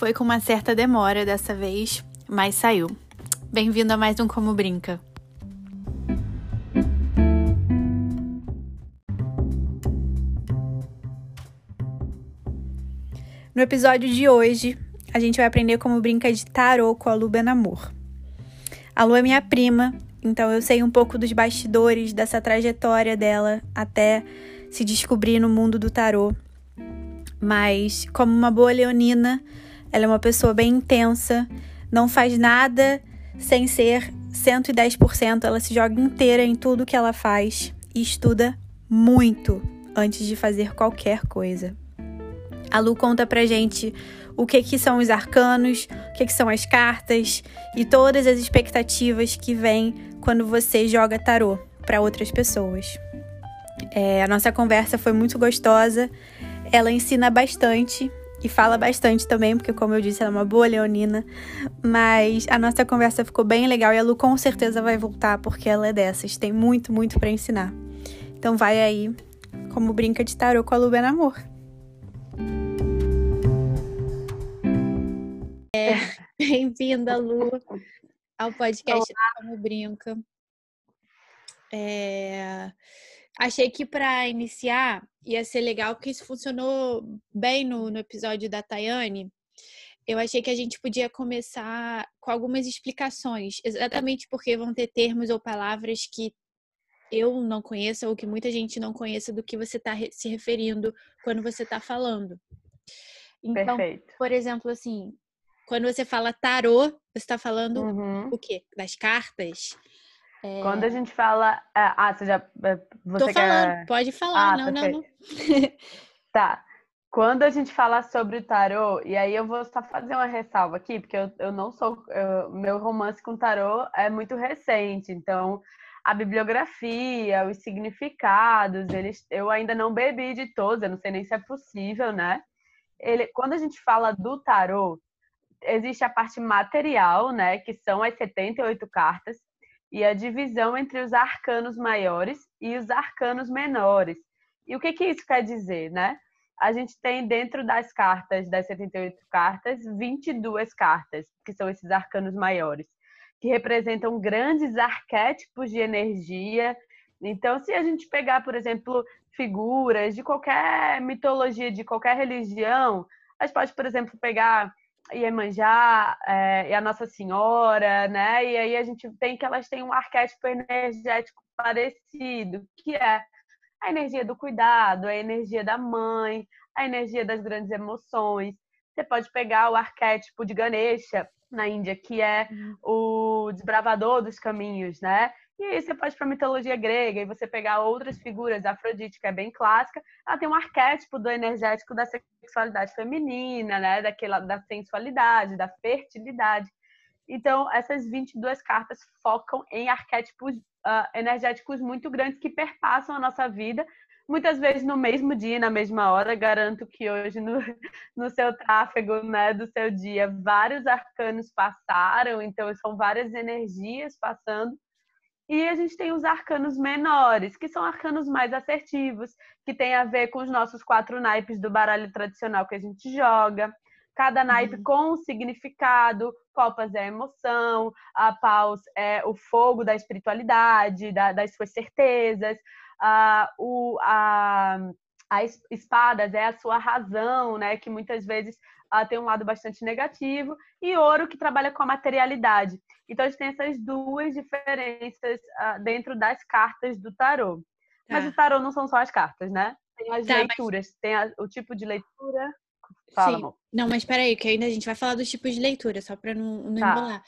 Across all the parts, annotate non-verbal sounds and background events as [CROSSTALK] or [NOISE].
Foi com uma certa demora dessa vez, mas saiu. Bem-vindo a mais um Como Brinca. No episódio de hoje, a gente vai aprender como brinca de tarô com a Lu Benamor. A Lu é minha prima, então eu sei um pouco dos bastidores dessa trajetória dela até se descobrir no mundo do tarô. Mas, como uma boa leonina, ela é uma pessoa bem intensa, não faz nada sem ser 110%, ela se joga inteira em tudo que ela faz e estuda muito antes de fazer qualquer coisa. A Lu conta pra gente o que, que são os arcanos, o que, que são as cartas e todas as expectativas que vêm quando você joga tarô para outras pessoas. É, a nossa conversa foi muito gostosa, ela ensina bastante e fala bastante também, porque, como eu disse, ela é uma boa leonina. Mas a nossa conversa ficou bem legal e a Lu com certeza vai voltar, porque ela é dessas, tem muito, muito para ensinar. Então, vai aí, como brinca de tarô com a Lu Benamor. É, [LAUGHS] bem-vinda, Lu, ao podcast Olá. Como Brinca. É, achei que para iniciar ia ser legal, porque isso funcionou bem no, no episódio da Tayane. Eu achei que a gente podia começar com algumas explicações, exatamente porque vão ter termos ou palavras que eu não conheço ou que muita gente não conheça do que você está se referindo quando você está falando. Então, Perfeito. por exemplo, assim, quando você fala tarô, você está falando uhum. o quê? Das cartas? É... Quando a gente fala. É, ah, você já. É, você Tô falando, quer... pode falar. Ah, não, não, não. [LAUGHS] tá. Quando a gente fala sobre o tarô, e aí eu vou só fazer uma ressalva aqui, porque eu, eu não sou. Eu, meu romance com tarô é muito recente, então a bibliografia, os significados, eles, eu ainda não bebi de todos, eu não sei nem se é possível, né? Ele, quando a gente fala do tarô, existe a parte material, né, que são as 78 cartas, e a divisão entre os arcanos maiores e os arcanos menores. E o que, que isso quer dizer, né? A gente tem dentro das cartas, das 78 cartas, 22 cartas, que são esses arcanos maiores, que representam grandes arquétipos de energia. Então, se a gente pegar, por exemplo, figuras de qualquer mitologia, de qualquer religião, a gente pode, por exemplo, pegar Iemanjá é, e a Nossa Senhora, né? E aí a gente tem que elas têm um arquétipo energético parecido, que é a energia do cuidado, a energia da mãe, a energia das grandes emoções. Você pode pegar o arquétipo de Ganesha na Índia, que é uhum. o desbravador dos caminhos, né? E aí você pode para mitologia grega e você pegar outras figuras, Afrodite, que é bem clássica, ela tem um arquétipo do energético da sexualidade feminina, né? Daquela, da sensualidade, da fertilidade. Então, essas 22 cartas focam em arquétipos uh, energéticos muito grandes que perpassam a nossa vida, muitas vezes no mesmo dia, na mesma hora. Garanto que hoje, no, [LAUGHS] no seu tráfego né, do seu dia, vários arcanos passaram, então são várias energias passando. E a gente tem os arcanos menores, que são arcanos mais assertivos, que tem a ver com os nossos quatro naipes do baralho tradicional que a gente joga. Cada naipe uhum. com um significado. Copas é a emoção, a paus é o fogo da espiritualidade, da, das suas certezas. A, o, a, as espadas é a sua razão, né? Que muitas vezes uh, tem um lado bastante negativo. E ouro que trabalha com a materialidade. Então, a gente tem essas duas diferenças uh, dentro das cartas do tarô. Tá. Mas o tarô não são só as cartas, né? Tem as tá, leituras, mas... tem a, o tipo de leitura. Fala, Sim. Amor. Não, mas peraí, que ainda a gente vai falar dos tipos de leitura, só para não, não tá. embolar.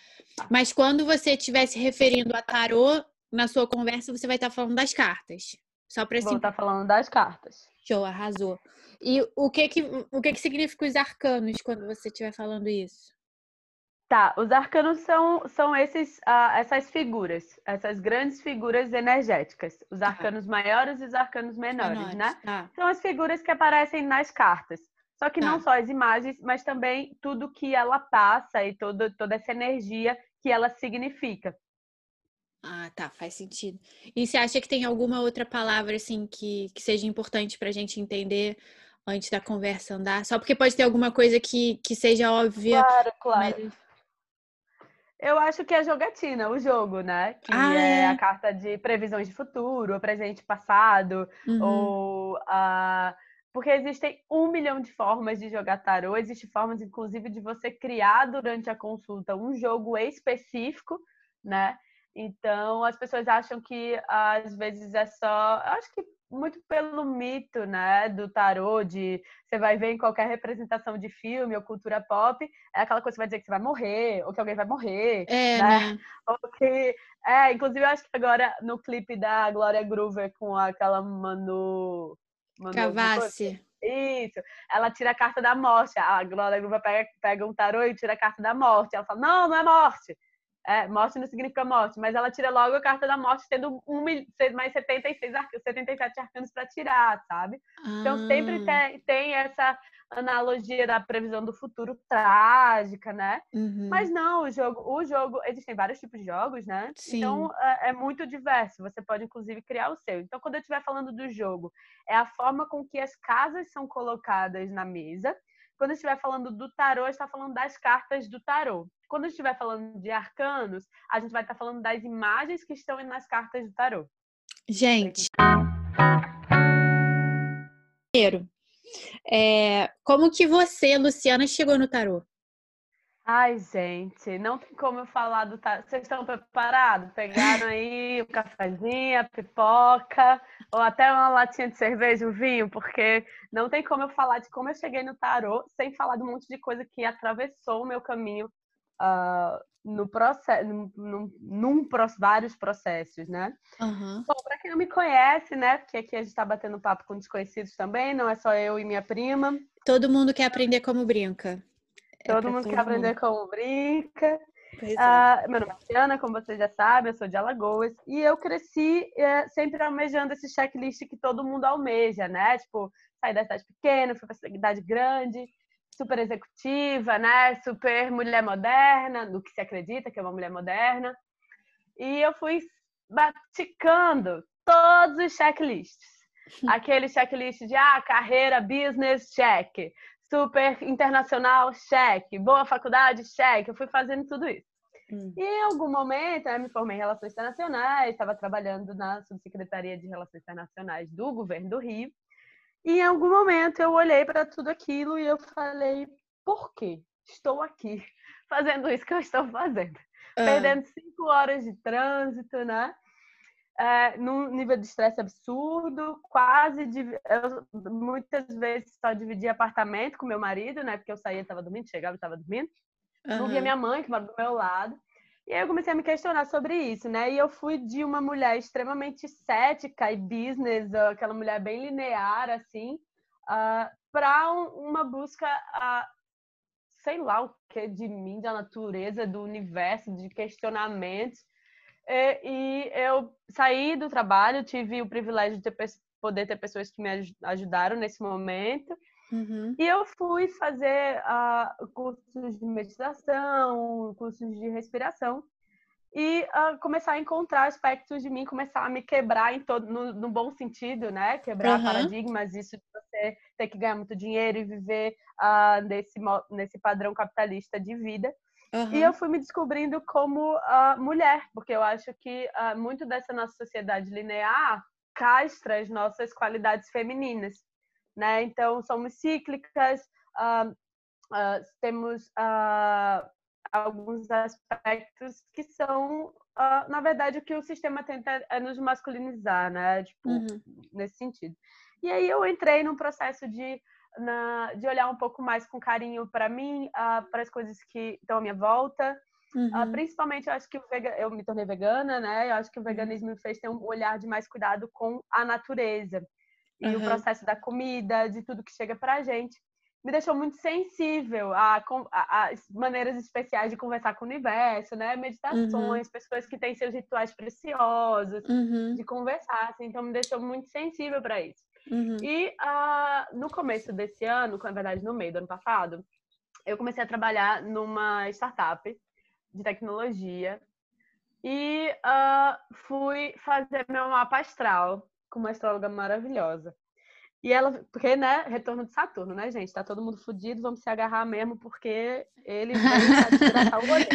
Mas quando você estiver se referindo a tarô, na sua conversa, você vai estar falando das cartas. Só para Vou estar falando das cartas. Show, arrasou. E o que que, o que que significa os arcanos quando você estiver falando isso? Tá, os arcanos são, são esses, uh, essas figuras, essas grandes figuras energéticas. Os tá. arcanos maiores e os arcanos menores, menores né? Tá. São as figuras que aparecem nas cartas. Só que tá. não só as imagens, mas também tudo que ela passa e todo, toda essa energia que ela significa. Ah, tá, faz sentido. E você acha que tem alguma outra palavra assim que, que seja importante para a gente entender antes da conversa andar? Só porque pode ter alguma coisa que, que seja óbvia. Claro, claro. Mas... Eu acho que é jogatina, o jogo, né? Que ah, é, é, a carta de previsões de futuro, presente passado, uhum. ou uh, porque existem um milhão de formas de jogar tarô. Existem formas, inclusive, de você criar durante a consulta um jogo específico, né? Então, as pessoas acham que às vezes é só. Eu acho que muito pelo mito, né, do tarô, de você vai ver em qualquer representação de filme ou cultura pop, é aquela coisa que vai dizer que você vai morrer, ou que alguém vai morrer, é, né? né? [LAUGHS] Ou que. É, inclusive, eu acho que agora no clipe da Glória Groover com aquela Manu. Manu Cavassi. Isso. Ela tira a carta da morte. A Glória Groover pega, pega um tarô e tira a carta da morte. Ela fala: não, não é morte. É, morte não significa morte, mas ela tira logo a carta da morte, tendo um, mais 76, 77 arcanos para tirar, sabe? Ah. Então sempre ah. tem, tem, essa analogia da previsão do futuro trágica, né? Uhum. Mas não, o jogo, o jogo, existem vários tipos de jogos, né? Sim. Então é, é muito diverso. Você pode inclusive criar o seu. Então quando eu estiver falando do jogo, é a forma com que as casas são colocadas na mesa. Quando estiver falando do tarô, está falando das cartas do tarô. Quando estiver falando de arcanos, a gente vai estar falando das imagens que estão nas cartas do tarô. Gente. Primeiro, é, como que você, Luciana, chegou no tarô? Ai, gente, não tem como eu falar do tarô. Vocês estão preparados? Pegaram aí o cafezinho, a pipoca, ou até uma latinha de cerveja, um vinho, porque não tem como eu falar de como eu cheguei no tarô sem falar de um monte de coisa que atravessou o meu caminho uh, no processo, num, num, vários processos, né? Uhum. Bom, para quem não me conhece, né? Porque aqui a gente está batendo papo com desconhecidos também, não é só eu e minha prima. Todo mundo quer aprender como brinca. É todo é mundo quer aprender como brinca. Uh, meu nome é Tiana, como vocês já sabem, eu sou de Alagoas e eu cresci é, sempre almejando esse checklist que todo mundo almeja, né? Tipo, sair da cidade pequena, fui para cidade grande, super executiva, né? Super mulher moderna, no que se acredita que é uma mulher moderna. E eu fui baticando todos os checklists. [LAUGHS] Aquele checklist de ah, carreira, business, check. Super internacional, check. Boa faculdade, check. Eu fui fazendo tudo isso. Hum. E em algum momento, eu me formei em Relações Internacionais, estava trabalhando na Subsecretaria de Relações Internacionais do Governo do Rio. E em algum momento eu olhei para tudo aquilo e eu falei: por que estou aqui [LAUGHS] fazendo isso que eu estou fazendo? Ah. Perdendo cinco horas de trânsito, né? É, num nível de estresse absurdo, quase eu, muitas vezes só dividia apartamento com meu marido, né? Porque eu saía, estava dormindo, chegava, estava dormindo. Uhum. Não via minha mãe, que mora do meu lado. E aí eu comecei a me questionar sobre isso, né? E eu fui de uma mulher extremamente cética e business, aquela mulher bem linear, assim, uh, para um, uma busca, uh, sei lá o que de mim, da natureza, do universo, de questionamentos. E, e eu saí do trabalho, tive o privilégio de ter, poder ter pessoas que me ajudaram nesse momento. Uhum. E eu fui fazer uh, cursos de meditação, cursos de respiração e uh, começar a encontrar aspectos de mim, começar a me quebrar em todo, no, no bom sentido, né? Quebrar uhum. paradigmas, isso de você ter que ganhar muito dinheiro e viver uh, nesse, nesse padrão capitalista de vida. Uhum. E eu fui me descobrindo como uh, mulher, porque eu acho que muito dessa nossa sociedade linear castra as nossas qualidades femininas né? Então, somos cíclicas, uh, uh, temos uh, alguns aspectos que são, na verdade, o que o sistema tenta é nos masculinizar, né? Tipo, uhum. nesse sentido. E aí eu entrei num processo de na, de olhar um pouco mais com carinho para mim, uh, para as coisas que estão à minha volta. Uhum. Uh, principalmente, eu acho que vega... eu me tornei vegana, né? Eu acho que o uhum. veganismo me fez ter um olhar de mais cuidado com a natureza e uhum. o processo da comida, de tudo que chega para a gente, me deixou muito sensível a, a, a, maneiras especiais de conversar com o universo, né? Meditações, uhum. pessoas que têm seus rituais preciosos, uhum. de conversar, assim, então me deixou muito sensível para isso. Uhum. E uh, no começo desse ano, na verdade no meio do ano passado, eu comecei a trabalhar numa startup de tecnologia e uh, fui fazer meu mapa astral com uma astróloga maravilhosa. E ela, porque, né, retorno de Saturno, né, gente? Tá todo mundo fudido, vamos se agarrar mesmo, porque ele vai olho.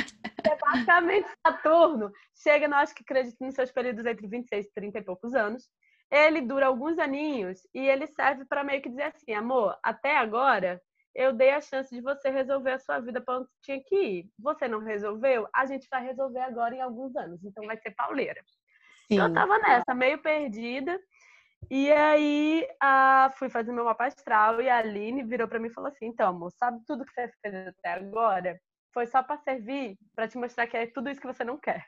É basicamente Saturno. Chega, acho que acredito nos seus períodos entre 26 e 30 e poucos anos. Ele dura alguns aninhos e ele serve para meio que dizer assim, amor, até agora eu dei a chance de você resolver a sua vida para onde tinha que ir. Você não resolveu? A gente vai resolver agora em alguns anos. Então vai ser pauleira. Sim. Eu tava nessa, meio perdida. E aí fui fazer meu mapa astral e a Aline virou para mim e falou assim: então, amor, sabe tudo que você fez até agora? Foi só para servir, para te mostrar que é tudo isso que você não quer,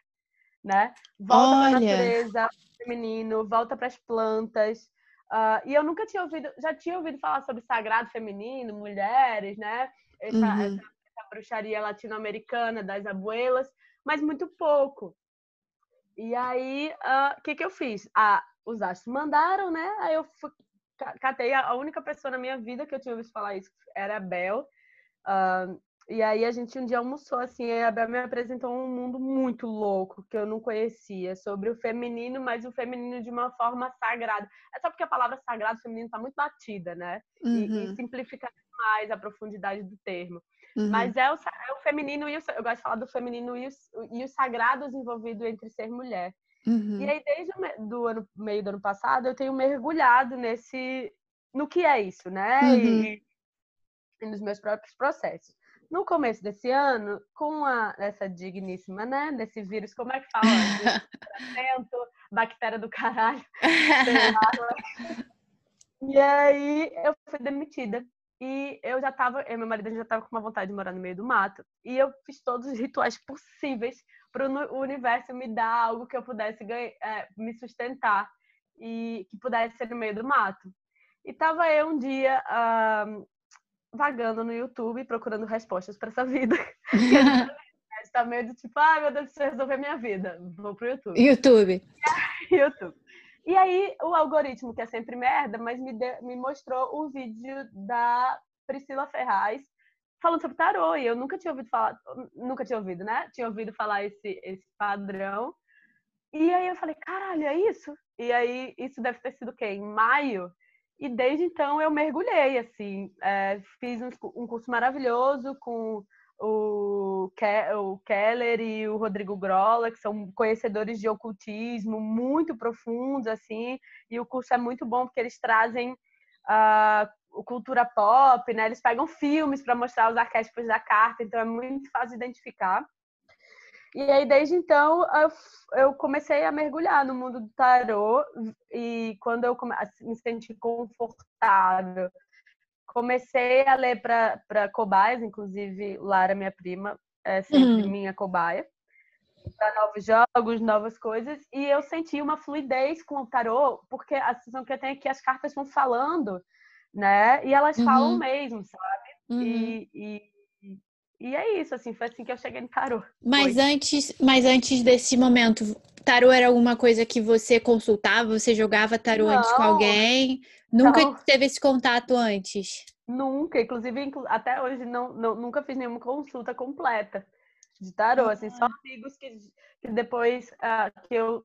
né? Volta para a natureza, feminino, volta para as plantas. Uh, e eu nunca tinha ouvido, já tinha ouvido falar sobre sagrado feminino, mulheres, né? Essa, uhum. essa, essa bruxaria latino-americana das abuelas, mas muito pouco. E aí, o uh, ah, que, que eu fiz? Ah, os astros mandaram, né? Aí eu fui, catei a única pessoa na minha vida que eu tinha ouvido falar isso era a Bel. Uh, e aí a gente um dia almoçou assim, e a Bel me apresentou um mundo muito louco que eu não conhecia, sobre o feminino, mas o feminino de uma forma sagrada. É só porque a palavra sagrado feminino está muito batida, né? Uhum. E, e, uhum. simplifica mais a profundidade do termo. Uhum. Mas é o, é o feminino e o, eu gosto de falar do feminino e, o, e os sagrados envolvidos entre ser mulher. Uhum. E aí, desde o do ano, meio do ano passado, eu tenho mergulhado nesse. no que é isso, né? Uhum. E, e, nos meus próprios processos. No começo desse ano, com a, essa digníssima, né? Desse vírus, como é que fala? [LAUGHS] bactéria do caralho. [LAUGHS] e aí eu fui demitida. E eu já tava, eu, meu marido já tava com uma vontade de morar no meio do mato. E eu fiz todos os rituais possíveis para o universo me dar algo que eu pudesse ganhar, é, me sustentar e que pudesse ser no meio do mato. E tava eu um dia uh, vagando no YouTube procurando respostas para essa vida. [LAUGHS] está meio do tipo, ah, meu Deus, preciso resolver minha vida. Vou pro YouTube. YouTube. [LAUGHS] YouTube. E aí, o algoritmo, que é sempre merda, mas me, de, me mostrou o vídeo da Priscila Ferraz falando sobre tarô. E eu nunca tinha ouvido falar, nunca tinha ouvido, né? Tinha ouvido falar esse, esse padrão. E aí eu falei, caralho, é isso? E aí, isso deve ter sido o quê? Em maio? E desde então eu mergulhei, assim. É, fiz um, um curso maravilhoso com o, Ke o Keller e o Rodrigo Grola, que são conhecedores de ocultismo muito profundos, assim, e o curso é muito bom porque eles trazem uh, cultura pop, né? Eles pegam filmes para mostrar os arquétipos da carta, então é muito fácil de identificar. E aí, desde então, eu, comecei a mergulhar no mundo do tarô e quando eu me senti confortável comecei a ler para cobaias, inclusive Lara, minha prima, é sempre uhum. minha cobaia, para novos jogos, novas coisas, e eu senti uma fluidez com o tarô, porque a sensação que eu tenho é que as cartas vão falando, né? E elas uhum. falam mesmo, sabe? Uhum. E, e, e, é isso, assim, foi assim que eu cheguei no tarô. Mas antes, mas antes desse momento, tarô era alguma coisa que você consultava? Você jogava tarô Não. antes com alguém? Nunca não. teve esse contato antes? Nunca, inclusive até hoje não, não, nunca fiz nenhuma consulta completa de tarô, uhum. assim, só amigos que, que depois uh, que eu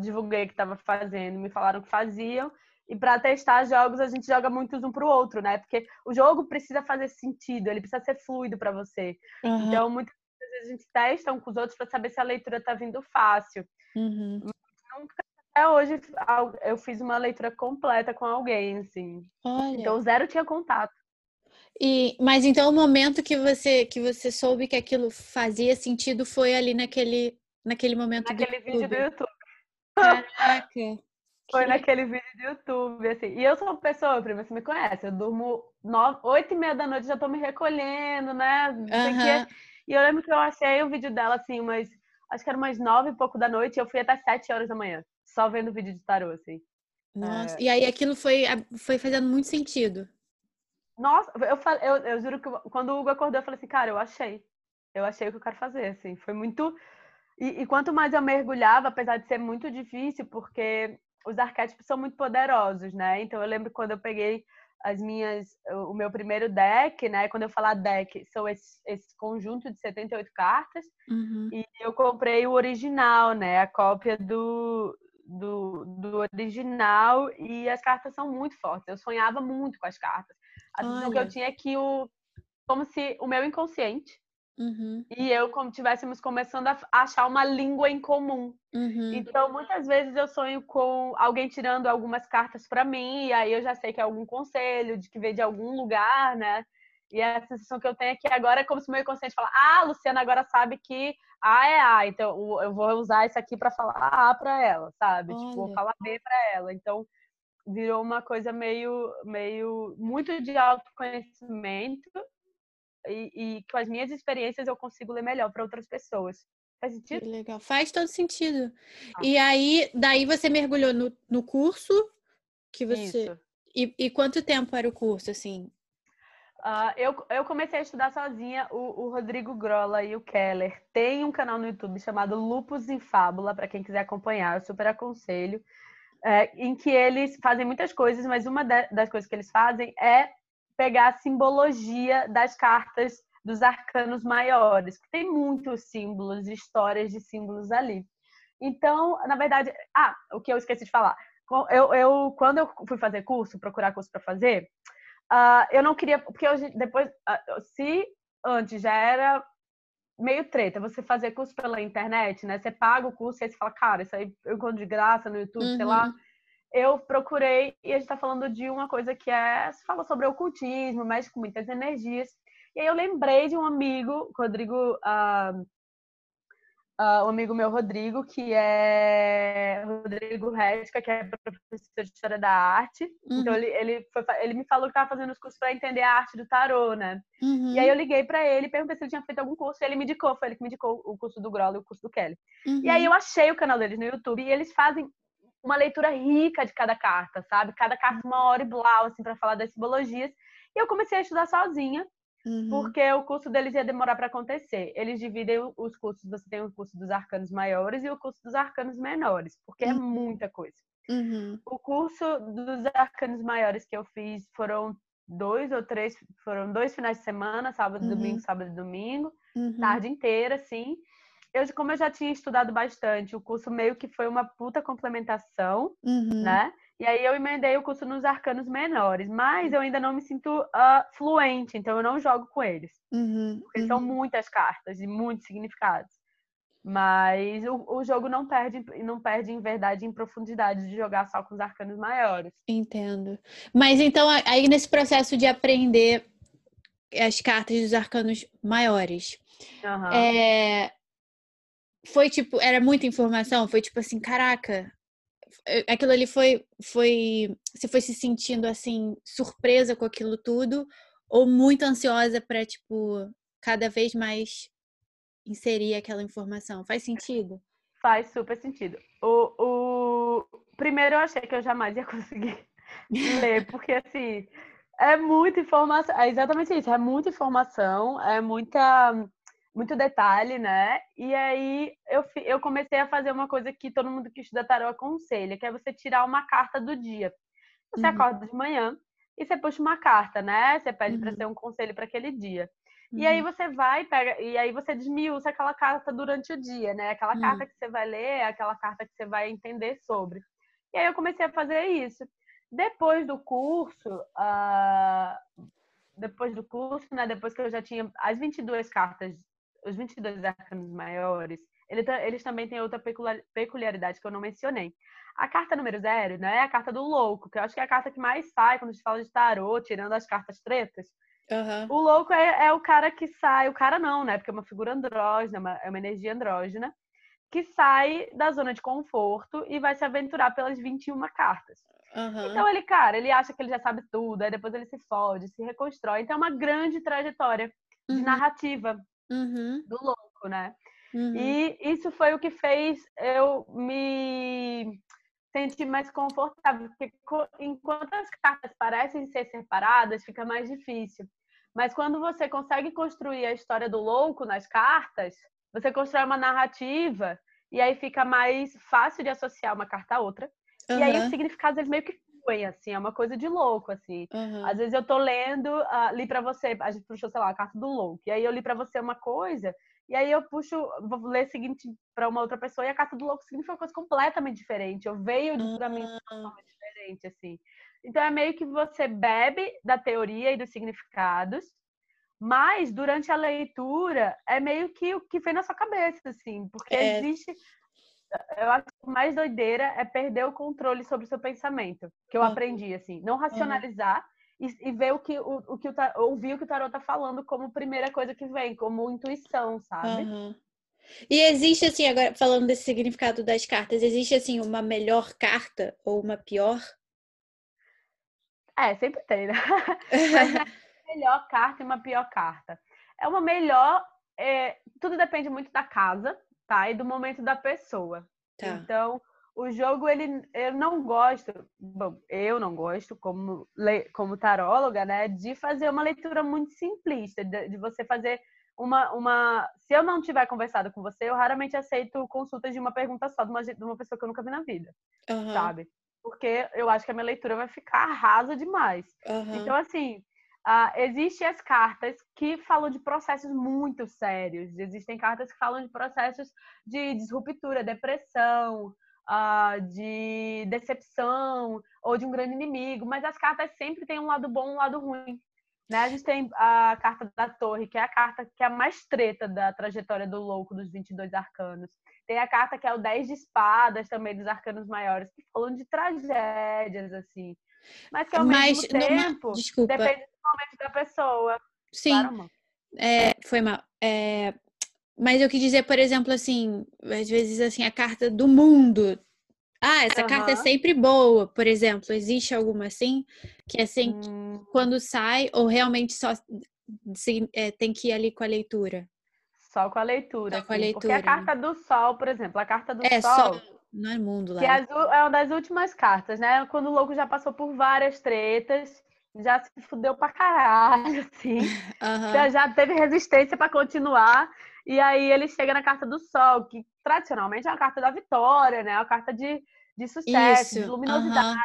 divulguei que estava fazendo, me falaram que faziam, e para testar jogos a gente joga muitos um pro outro, né? Porque o jogo precisa fazer sentido, ele precisa ser fluido para você. Uhum. Então, muitas vezes a gente testa um com os outros para saber se a leitura tá vindo fácil. Uhum. Nunca até hoje eu fiz uma leitura completa com alguém, assim. Olha. Então, zero tinha contato. E, mas então o momento que você que você soube que aquilo fazia sentido foi ali naquele naquele momento naquele do vídeo do YouTube. Caraca. Foi que... naquele vídeo do YouTube, assim. E eu sou uma pessoa, prima, você me conhece, eu durmo oito e meia da noite, já tô me recolhendo, né? Uhum. E eu lembro que eu achei o vídeo dela, assim, mas acho que era umas nove e pouco da noite, e eu fui até sete horas da manhã só vendo vídeo de tarô, assim. Nossa, é... e aí aquilo foi, foi fazendo muito sentido. Nossa, eu, eu, eu juro que quando o Hugo acordou, eu falei assim, cara, eu achei. Eu achei o que eu quero fazer, assim. Foi muito. E, e, quanto mais eu mergulhava, apesar de ser muito difícil, porque os arquétipos são muito poderosos, né? Então eu lembro quando eu peguei as minhas, o meu primeiro deck, né? Quando eu falar deck, são esse, esse conjunto de 78 cartas. Uhum. E eu comprei o original, né? A cópia do, do, do original e as cartas são muito fortes. Eu sonhava muito com as cartas. A sensação que eu tinha é que o. Como se o meu inconsciente Uhum. E eu, como tivéssemos começando a achar uma língua em comum. Uhum. Então, muitas vezes eu sonho com alguém tirando algumas cartas para mim, e aí eu já sei que é algum conselho, de que veio de algum lugar, né? E a sensação que eu tenho é que agora é como se o meu inconsciente fala: Ah, Luciana agora sabe que A é A, então eu vou usar isso aqui para falar A para ela, sabe? Olha. Tipo, vou falar B para ela. Então, virou uma coisa meio, meio muito de autoconhecimento e, e com as minhas experiências eu consigo ler melhor para outras pessoas. Faz sentido? Que legal, faz todo sentido. Ah. E aí, daí você mergulhou no, no curso que você. E, e, quanto tempo era o curso, assim? Uh, eu, eu comecei a estudar sozinha. O, o, Rodrigo Grola e o Keller tem um canal no YouTube chamado Lupus em Fábula, para quem quiser acompanhar, eu super aconselho. É, em que eles fazem muitas coisas, mas uma das coisas que eles fazem é pegar a simbologia das cartas dos arcanos maiores, que tem muitos símbolos, histórias de símbolos ali. Então, na verdade, ah, o que eu esqueci de falar. Eu, eu quando eu fui fazer curso, procurar curso para fazer, uh, eu não queria, porque hoje depois, uh, se antes já era meio treta você fazer curso pela internet, né? Você paga o curso e aí você fala, cara, isso aí eu encontro de graça no YouTube, uhum. sei lá. Uhum eu procurei, e a gente está falando de uma coisa que é, se fala sobre ocultismo, mexe com muitas energias. E aí eu lembrei de um amigo, Rodrigo, uh, uh, um amigo meu, Rodrigo, que é Rodrigo Resca, que é professor de História da Arte. Uhum. Então ele, ele, foi, ele me falou que estava fazendo os cursos para entender a arte do tarô, né? Uhum. E aí eu liguei para ele, perguntei se ele tinha feito algum curso, e ele me indicou, foi ele que me indicou o curso do Groll e o curso do Kelly. Uhum. E aí eu achei o canal deles no YouTube, e eles fazem uma leitura rica de cada carta, sabe? Cada carta uma hora e blau, assim, para falar das simbologias. E eu comecei a estudar sozinha, uhum. porque o curso deles ia demorar para acontecer. Eles dividem os cursos, você tem o curso dos arcanos maiores e o curso dos arcanos menores, porque é uhum. é muita coisa. Uhum. O curso dos arcanos maiores que eu fiz foram dois ou três, foram dois finais de semana, sábado, uhum. domingo, sábado e domingo, uhum. tarde inteira, sim eu, como eu já tinha estudado bastante, o curso meio que foi uma puta complementação, uhum. né? E aí eu emendei o curso nos arcanos menores, mas eu ainda não me sinto uh, fluente, então eu não jogo com eles. Uhum. Porque uhum. são muitas cartas e muitos significados. Mas o, o jogo não perde, não perde em verdade em profundidade de jogar só com os arcanos maiores. Entendo. Mas então, aí nesse processo de aprender as cartas dos arcanos maiores, uhum. é, foi tipo, era muita informação, foi tipo assim, caraca, aquilo ali foi, foi, você foi se sentindo assim, surpresa com aquilo tudo, ou muito ansiosa para tipo, cada vez mais inserir aquela informação. Faz sentido? Faz super sentido. O, o... Primeiro eu achei que eu jamais ia [LAUGHS] conseguir ler, porque assim, é muita informação, é exatamente isso, é muita informação, é muita muito detalhe, né? E aí eu, eu comecei a fazer uma coisa que todo mundo que estuda tarô aconselha, que é você tirar uma carta do dia. Você uhum. acorda de manhã e você puxa uma carta, né? Você pede uhum. para ser um conselho para aquele dia. Uhum. E aí uhum. você vai, pega, e aí você desmiuça aquela carta durante o dia, né? Aquela carta que você vai ler, aquela carta que você vai entender sobre. E aí eu comecei a fazer isso. Depois do curso, uh, depois do curso, né? Depois que eu já tinha as 22 cartas os 22 arcanos maiores, eles também têm outra peculiaridade que eu não mencionei. A carta número zero né, é a carta do louco, que eu acho que é a carta que mais sai quando a gente fala de tarô, tirando as cartas pretas. Uhum. O louco é, é, o cara que sai, o cara não, né? Porque é uma figura andrógena, é uma, é uma energia andrógena, que sai da zona de conforto e vai se aventurar pelas 21 cartas. Uhum. Então ele, cara, ele acha que ele já sabe tudo, aí depois ele se fode, se reconstrói. Então é uma grande trajetória de uhum. narrativa uhum. do louco, né? Uhum. E isso foi o que fez eu me sentir mais confortável, porque enquanto as cartas parecem ser separadas, fica mais difícil. Mas quando você consegue construir a história do louco nas cartas, você constrói uma narrativa e aí fica mais fácil de associar uma carta a outra. Uhum. E aí os significados eles meio que fluem, assim, é uma coisa de louco, assim. Uhum. Às vezes eu tô lendo, uh, li para você, a gente puxou, sei lá, a carta do louco, e aí eu li para você uma coisa E aí eu puxo, vou ler o seguinte para uma outra pessoa e a carta do louco significa uma coisa completamente diferente. Eu veio de para mim totalmente diferente, assim. Então é meio que você bebe da teoria e dos significados, mas durante a leitura é meio que o que vem na sua cabeça, assim, porque é. existe. Eu acho que o mais doideira é perder o controle sobre o seu pensamento, que eu uhum. aprendi, assim, não racionalizar. Uhum e, e ver o que o, o que o ouvir o que o tarot tá falando como primeira coisa que vem, como intuição, sabe? Uhum. E existe assim, agora falando desse significado das cartas, existe assim uma melhor carta ou uma pior? É, sempre tem, né? [LAUGHS] Mas uma [LAUGHS] melhor carta e uma pior carta. É uma melhor, é, tudo depende muito da casa, tá? E do momento da pessoa. Tá. Então, o jogo ele eu não gosto, bom, eu não gosto como como taróloga, né, de fazer uma leitura muito simplista, de, de, você fazer uma uma se eu não tiver conversado com você, eu raramente aceito consultas de uma pergunta só de uma, de uma pessoa que eu nunca vi na vida, uhum. sabe? Porque eu acho que a minha leitura vai ficar rasa demais. Uhum. Então assim, Uh, existem as cartas que falam de processos muito sérios. Existem cartas que falam de processos de disruptura, depressão, uh, de decepção ou de um grande inimigo, mas as cartas sempre têm um lado bom e um lado ruim. Né? A gente tem a carta da torre, que é a carta que é a mais treta da trajetória do louco dos 22 arcanos. Tem a carta que é o 10 de espadas, também dos arcanos maiores, que falam de tragédias, assim. Mas que ao Mas, mesmo tempo, numa... depende do momento da pessoa. Sim. Claro, é, foi mal. É, mas eu quis dizer, por exemplo, assim, às vezes assim, a carta do mundo. Ah, essa uhum. carta é sempre boa, por exemplo. Existe alguma assim? Que assim, hum. quando sai, ou realmente só é, tem que ir ali com a leitura? Só com a leitura. Só com a leitura. Porque a carta do sol, por exemplo, a carta do é, sol. Só... Não é mundo lá. Que é, é uma das últimas cartas, né? Quando o louco já passou por várias tretas já se fudeu pra caralho, [LAUGHS] assim. Uhum. Já, já teve resistência para continuar. E aí ele chega na carta do sol, que tradicionalmente é uma carta da vitória, né? É uma carta de, de sucesso, Isso. de luminosidade. Uhum.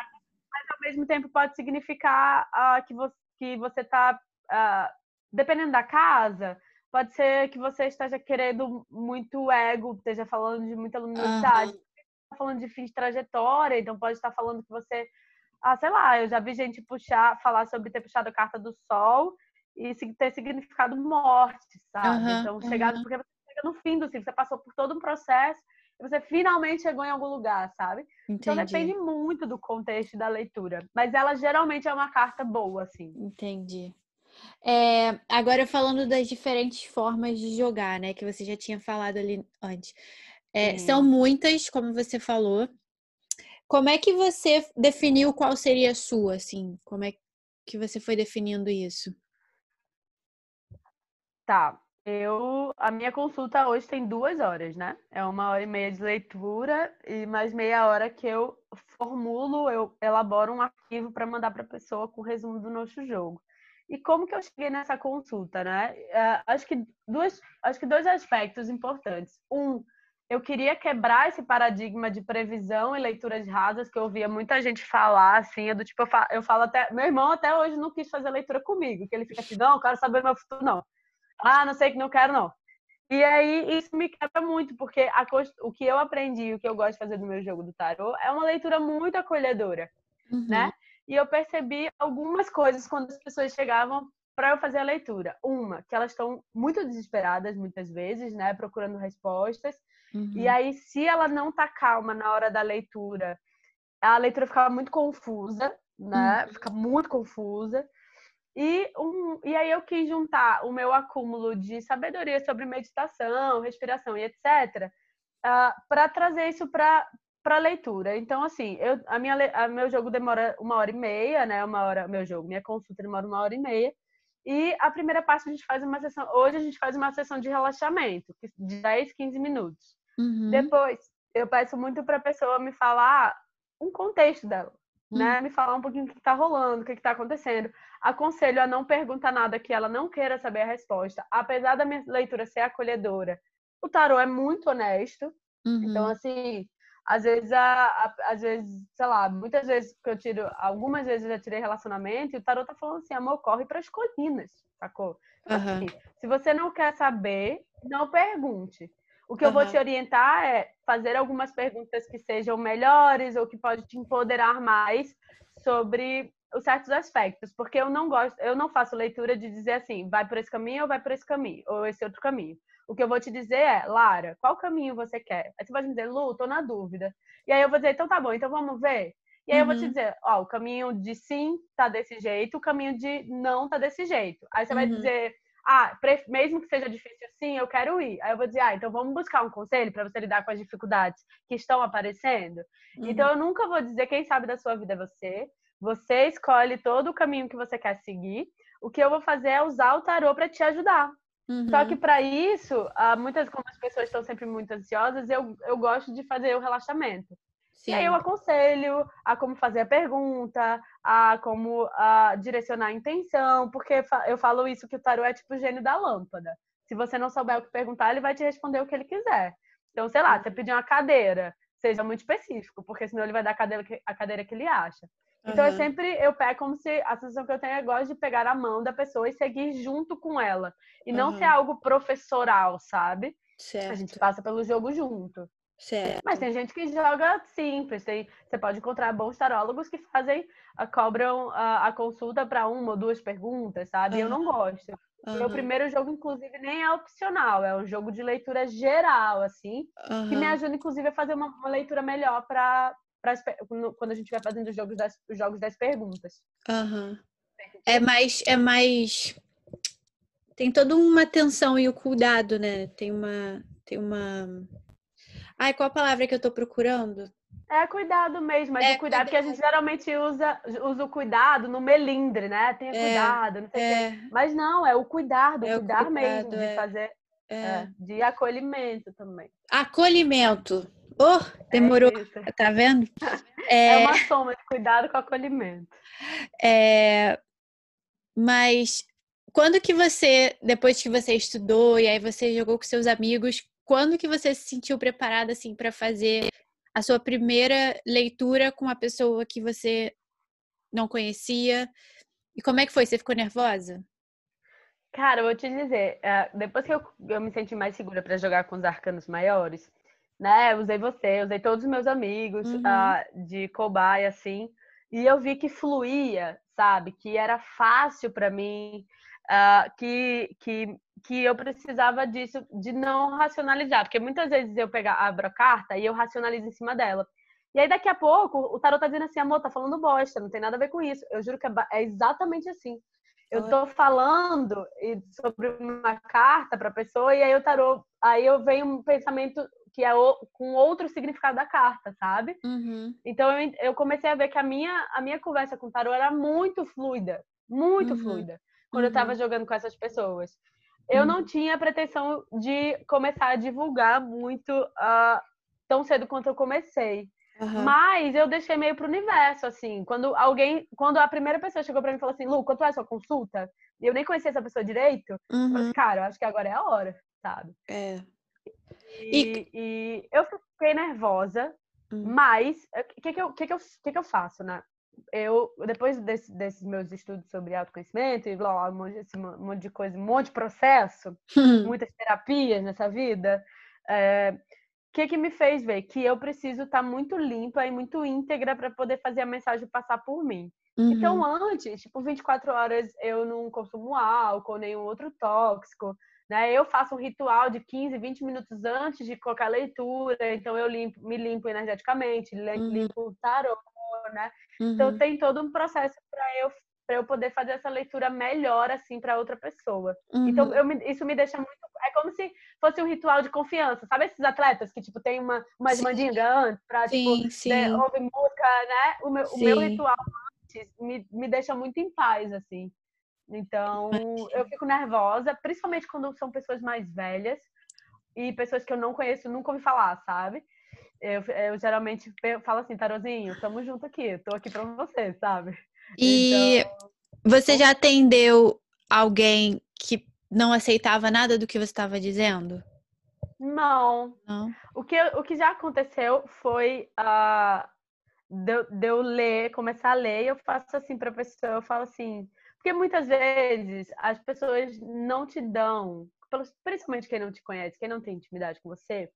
Mas ao mesmo tempo pode significar uh, que, você, que você tá. Uh, dependendo da casa, pode ser que você esteja querendo muito ego, esteja falando de muita luminosidade. Uhum. Tá falando de fim de trajetória, então pode estar falando que você ah, sei lá, eu já vi gente puxar, falar sobre ter puxado a carta do sol e ter significado morte, sabe? Uhum, então, chegar, uhum. porque você chega no fim do ciclo, você passou por todo um processo e você finalmente chegou em algum lugar, sabe? Entendi. Então depende muito do contexto da leitura. Mas ela geralmente é uma carta boa, assim. Entendi. É, agora falando das diferentes formas de jogar, né? Que você já tinha falado ali antes. É, são muitas, como você falou. Como é que você definiu qual seria a sua, assim? Como é que você foi definindo isso? Tá. Eu, a minha consulta hoje tem duas horas, né? É uma hora e meia de leitura e mais meia hora que eu formulo, eu elaboro um arquivo para mandar para a pessoa com o resumo do nosso jogo. E como que eu cheguei nessa consulta, né? Uh, acho que duas, acho que dois aspectos importantes. Um, eu queria quebrar esse paradigma de previsão e leitura de rasas que eu ouvia muita gente falar, assim, é do tipo, eu falo, eu falo, até, meu irmão até hoje não quis fazer leitura comigo, que ele fica assim, não, quero saber meu futuro, não. Ah, não sei que não quero, não. E aí isso me quebra muito, porque a, o que eu aprendi, o que eu gosto de fazer no meu jogo do tarô, é uma leitura muito acolhedora, uhum. né? E eu percebi algumas coisas quando as pessoas chegavam para eu fazer a leitura. Uma, que elas estão muito desesperadas muitas vezes, né, procurando respostas. Uhum. E aí, se ela não tá calma na hora da leitura, a leitura fica muito confusa, né? Uhum. Fica muito confusa. E, um, e aí eu quis juntar o meu acúmulo de sabedoria sobre meditação, respiração e etc. Uh, ah, para trazer isso para para leitura. Então, assim, eu, a minha, a meu jogo demora uma hora e meia, né? Uma hora, meu jogo, minha consulta demora uma hora e meia. E a primeira parte a gente faz uma sessão. Hoje a gente faz uma sessão de relaxamento, de 10, 15 minutos. Uhum. Depois, eu peço muito para a pessoa me falar um contexto dela, uhum. né? Me falar um pouquinho o que está rolando, o que está acontecendo. Aconselho a não perguntar nada que ela não queira saber a resposta. Apesar da minha leitura ser acolhedora, o tarô é muito honesto. Uhum. Então, assim, às vezes, a, a, às vezes, sei lá, muitas vezes que eu tiro, algumas vezes eu já tirei relacionamento e o tarot tá falando assim, amor, corre para as colinas, sacou? Uhum. Assim, se você não quer saber, não pergunte. O que uhum. eu vou te orientar é fazer algumas perguntas que sejam melhores ou que pode te empoderar mais sobre os certos aspectos, porque eu não gosto, eu não faço leitura de dizer assim, vai por esse caminho ou vai por esse caminho, ou esse outro caminho. O que eu vou te dizer é, Lara, qual caminho você quer? Aí você vai me dizer, Lu, tô na dúvida. E aí eu vou dizer, então tá bom, então vamos ver. E aí uhum. eu vou te uhum. dizer, ó, o caminho de sim tá desse jeito, o caminho de não tá desse jeito. Aí você uhum. vai dizer, ah, mesmo que seja difícil assim, eu quero ir. Aí eu vou dizer, ah, então vamos buscar um conselho para você lidar com as dificuldades que estão aparecendo. Uhum. Então eu nunca vou dizer quem sabe da sua vida é você. Você escolhe todo o caminho que você quer seguir. O que eu vou fazer é usar o tarô para te ajudar. Uhum. Só que para isso, ah, muitas como as pessoas estão sempre muito ansiosas, eu, eu gosto de fazer o relaxamento. Sim. E aí eu aconselho a como fazer a pergunta, a como a direcionar a intenção, porque eu falo isso que o tarô é tipo o gênio da lâmpada. Se você não souber o que perguntar, ele vai te responder o que ele quiser. Então, sei lá, você pedir uma cadeira, seja muito específico, porque senão ele vai dar a cadeira que, a cadeira que ele acha. Então, uhum. eu sempre eu pego como se a sensação que eu tenho é gosto de pegar a mão da pessoa e seguir junto com ela. E não ser algo professoral, sabe? Certo. A gente passa pelo jogo junto. Certo. Mas tem gente que joga simples. Tem, você pode encontrar bons tarólogos que fazem, a, cobram a, a consulta para uma ou duas perguntas, sabe? Uhum. Eu não gosto. Uhum. Meu primeiro jogo, inclusive, nem é opcional, é um jogo de leitura geral, assim, uhum. que me ajuda, inclusive, a fazer uma, uma leitura melhor para quando a gente vai fazendo os jogos das, os jogos das perguntas. Uhum. É mais, é mais. Tem toda uma atenção e o cuidado, né? Tem uma. Tem uma Ai, qual a palavra que eu tô procurando? É cuidado mesmo, mas é, o cuidado, que a gente geralmente usa, usa o cuidado no melindre, né? Tenha é, cuidado, não sei o é. quê. Mas não, é o cuidado, é cuidar cuidado, mesmo, de é. fazer. É. de acolhimento também. Acolhimento. Oh, demorou. [LAUGHS] tá vendo? [LAUGHS] É... uma soma de cuidado com acolhimento. É... Mas quando que você, depois que você estudou e aí você jogou com seus amigos, quando que você se sentiu preparada assim para fazer a sua primeira leitura com uma pessoa que você não conhecia? E como é que foi? Você ficou nervosa? Cara, eu vou te dizer, eh, depois que eu, eu me senti mais segura para jogar com os arcanos maiores, né? Usei você, usei todos os meus amigos uhum. uh, de cobaia, assim, e eu vi que fluía, sabe? Que era fácil para mim, uh, que, que que eu precisava disso, de não racionalizar, porque muitas vezes eu pego, abro a carta e eu racionalizo em cima dela. E aí daqui a pouco o tarot tá dizendo assim, amor, tá falando bosta, não tem nada a ver com isso. Eu juro que é, é exatamente assim. Eu tô falando sobre uma carta para pessoa e aí o tarot, aí eu venho um pensamento que é o, com outro significado da carta, sabe? Uhum. Então eu, eu, comecei a ver que a minha a minha conversa com o tarot era muito fluida, muito uhum. fluida, quando uhum. eu tava jogando com essas pessoas. Eu não tinha pretensão de começar a divulgar muito uh, tão cedo quanto eu comecei. Uhum. Mas eu deixei meio pro universo, assim. Quando alguém, quando a primeira pessoa chegou para mim e falou assim, Lu, quanto é a sua consulta? E eu nem conhecia essa pessoa direito. Uhum. Eu falei, assim, cara, eu acho que agora é a hora, sabe? É. E, e... e eu fiquei nervosa, uhum. mas o que, que, eu, que, que, eu, que, que eu faço, né? Eu, depois desse, desses meus estudos sobre autoconhecimento e blá, blá, um, monte, esse monte de coisa, um monte de processo, [LAUGHS] muitas terapias nessa vida, o é, que, que me fez ver? Que eu preciso estar tá muito limpa e muito íntegra para poder fazer a mensagem passar por mim. Uhum. Então, antes, tipo, 24 horas eu não consumo álcool, nenhum outro tóxico, né? Eu faço um ritual de 15, 20 minutos antes de qualquer leitura, então eu limpo, me limpo energeticamente, uhum. limpo o tarot, né? Então, uhum. Então tem todo um processo para eu para eu poder fazer essa leitura melhor assim para outra pessoa. Uhum. Então eu, isso me deixa muito é como se fosse um ritual de confiança. Sabe esses atletas que tipo tem uma uma mandinga antes para tipo né, ouvir música, né? O meu, o meu ritual antes me, me deixa muito em paz assim. Então, eu fico nervosa, principalmente quando são pessoas mais velhas e pessoas que eu não conheço, nunca ouvi falar, sabe? Eu, eu geralmente falo assim, Tarozinho, tamo junto aqui, tô aqui pra você, sabe? E então... você já atendeu alguém que não aceitava nada do que você estava dizendo? Não. não. O, que, o que já aconteceu foi uh, de, de eu ler, começar a ler, e eu faço assim pra pessoa, eu falo assim, porque muitas vezes as pessoas não te dão principalmente quem não te conhece, quem não tem intimidade com você,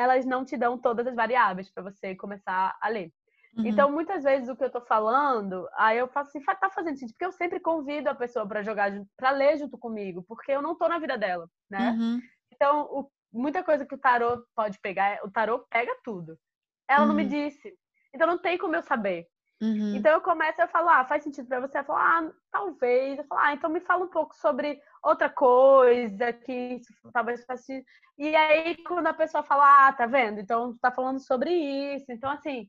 elas não te dão todas as variáveis para você começar a ler. Uhum. Então, muitas vezes o que eu tô falando, aí eu faço assim, tá fazendo sentido, porque eu sempre convido a pessoa para jogar, para ler junto comigo, porque eu não tô na vida dela, né? Uhum. Então, o, muita coisa que o tarô pode pegar, o tarô pega tudo. Ela uhum. não me uhum. disse. Então, não tem como eu saber. Uhum. Então, eu começo a falar, ah, faz sentido para você? Ela fala, ah, talvez. Eu falo, ah, então me fala um pouco sobre outra coisa que talvez faça E aí, quando a pessoa fala, ah, tá vendo? Então, tá falando sobre isso. Então, assim,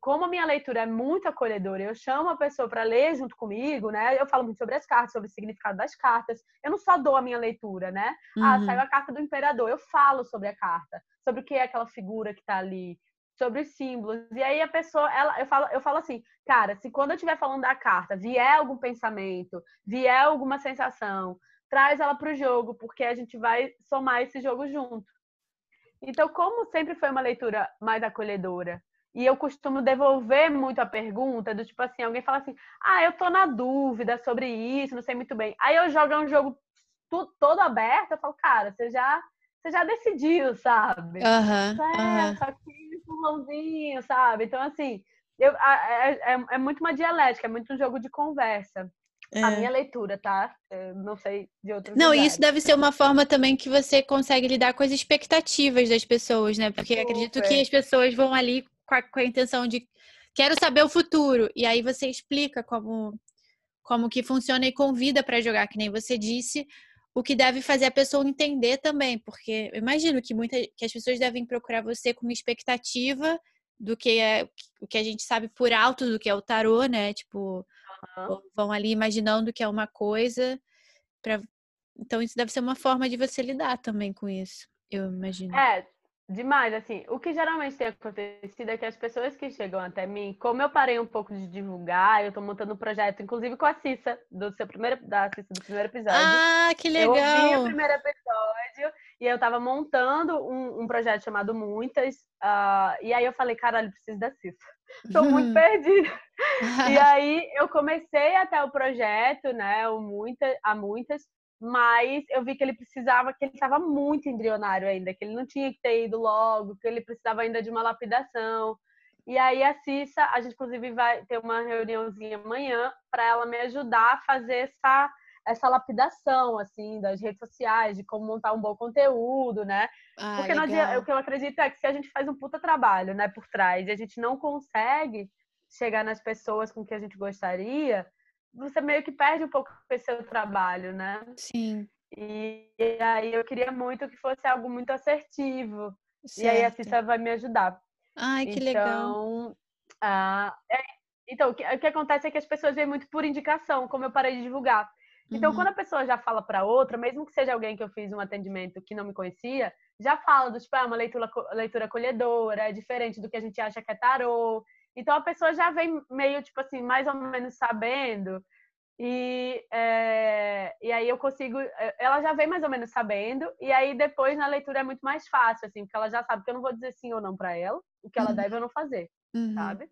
como a minha leitura é muito acolhedora, eu chamo a pessoa para ler junto comigo, né? Eu falo muito sobre as cartas, sobre o significado das cartas. Eu não só dou a minha leitura, né? Uhum. Ah, saiu a carta do imperador, eu falo sobre a carta, sobre o que é aquela figura que está ali, sobre os símbolos. E aí a pessoa, ela, eu falo, eu falo assim, cara, se quando eu estiver falando da carta, vier algum pensamento, vier alguma sensação, traz ela para o jogo, porque a gente vai somar esse jogo junto. Então, como sempre foi uma leitura mais acolhedora, e eu costumo devolver muito a pergunta, do tipo assim, alguém fala assim, ah, eu tô na dúvida sobre isso, não sei muito bem. Aí eu jogo um jogo todo aberto, eu falo, cara, você já, você já decidiu, sabe? Uhum, é, uhum. só que empurrãozinho, sabe? Então, assim, eu, é, é, é, muito uma dialética, é muito um jogo de conversa. É. A minha leitura, tá? Eu não sei de outros Não, lugares. isso deve ser uma forma também que você consegue lidar com as expectativas das pessoas, né? Porque acredito que as pessoas vão ali com a, com a intenção de quero saber o futuro. E aí você explica como, como que funciona e convida para jogar, que nem você disse, o que deve fazer a pessoa entender também, porque eu imagino que muita, que as pessoas devem procurar você com uma expectativa do que é o que a gente sabe por alto do que é o tarô, né? Tipo, uhum. vão ali imaginando que é uma coisa para então isso deve ser uma forma de você lidar também com isso, eu imagino. É, Demais, assim, o que geralmente tem acontecido é que as pessoas que chegam até mim, como eu parei um pouco de divulgar, eu tô montando um projeto, inclusive com a Cissa, do seu primeiro, da Cissa do primeiro episódio. Ah, que legal! Eu ouvi o primeiro episódio e eu tava montando um, um projeto chamado Muitas, uh, e aí eu falei, caralho, preciso da Cissa. [LAUGHS] Tô muito perdida. [LAUGHS] e aí eu comecei até o projeto, né, o Muita, a Muitas, mas eu vi que ele precisava, que ele estava muito embrionário ainda, que ele não tinha que ter ido logo, que ele precisava ainda de uma lapidação. E aí a Cissa, a gente inclusive vai ter uma reuniãozinha amanhã para ela me ajudar a fazer essa essa lapidação assim das redes sociais, de como montar um bom conteúdo, né? Ah, Porque adianta, o que eu acredito é que se a gente faz um puta trabalho, né, por trás, e a gente não consegue chegar nas pessoas com que a gente gostaria, você meio que perde um pouco esse seu trabalho, né? Sim. E, e aí eu queria muito que fosse algo muito assertivo. Certo. E aí a Cissa vai me ajudar. Ai, que então, legal. Ah, é, então, o que, o que acontece é que as pessoas vêm muito por indicação, como eu parei de divulgar. Então, uhum. quando a pessoa já fala para outra, mesmo que seja alguém que eu fiz um atendimento que não me conhecia, já fala do tipo, é uma leitura, leitura acolhedora, é diferente do que a gente acha que é tarô. Então a pessoa já vem meio, tipo assim, mais ou menos sabendo. E, é, e aí eu consigo. É, ela já vem mais ou menos sabendo, e aí depois na leitura é muito mais fácil, assim, porque ela já sabe que eu não vou dizer sim ou não para ela, o que ela uhum. deve ou não fazer, uhum. sabe?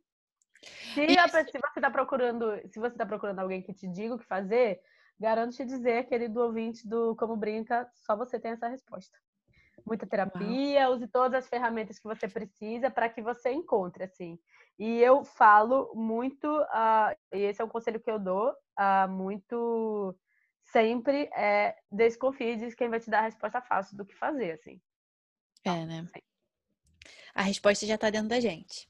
Se, a, se você está procurando, se você tá procurando alguém que te diga o que fazer, garanto te dizer, querido ouvinte do Como Brinca, só você tem essa resposta muita terapia, Uau. use todas as ferramentas que você precisa para que você encontre, assim. E eu falo muito, uh, e esse é um conselho que eu dou, uh, muito sempre, é desconfie de quem vai te dar a resposta fácil do que fazer, assim. É, né? A resposta já está dentro da gente.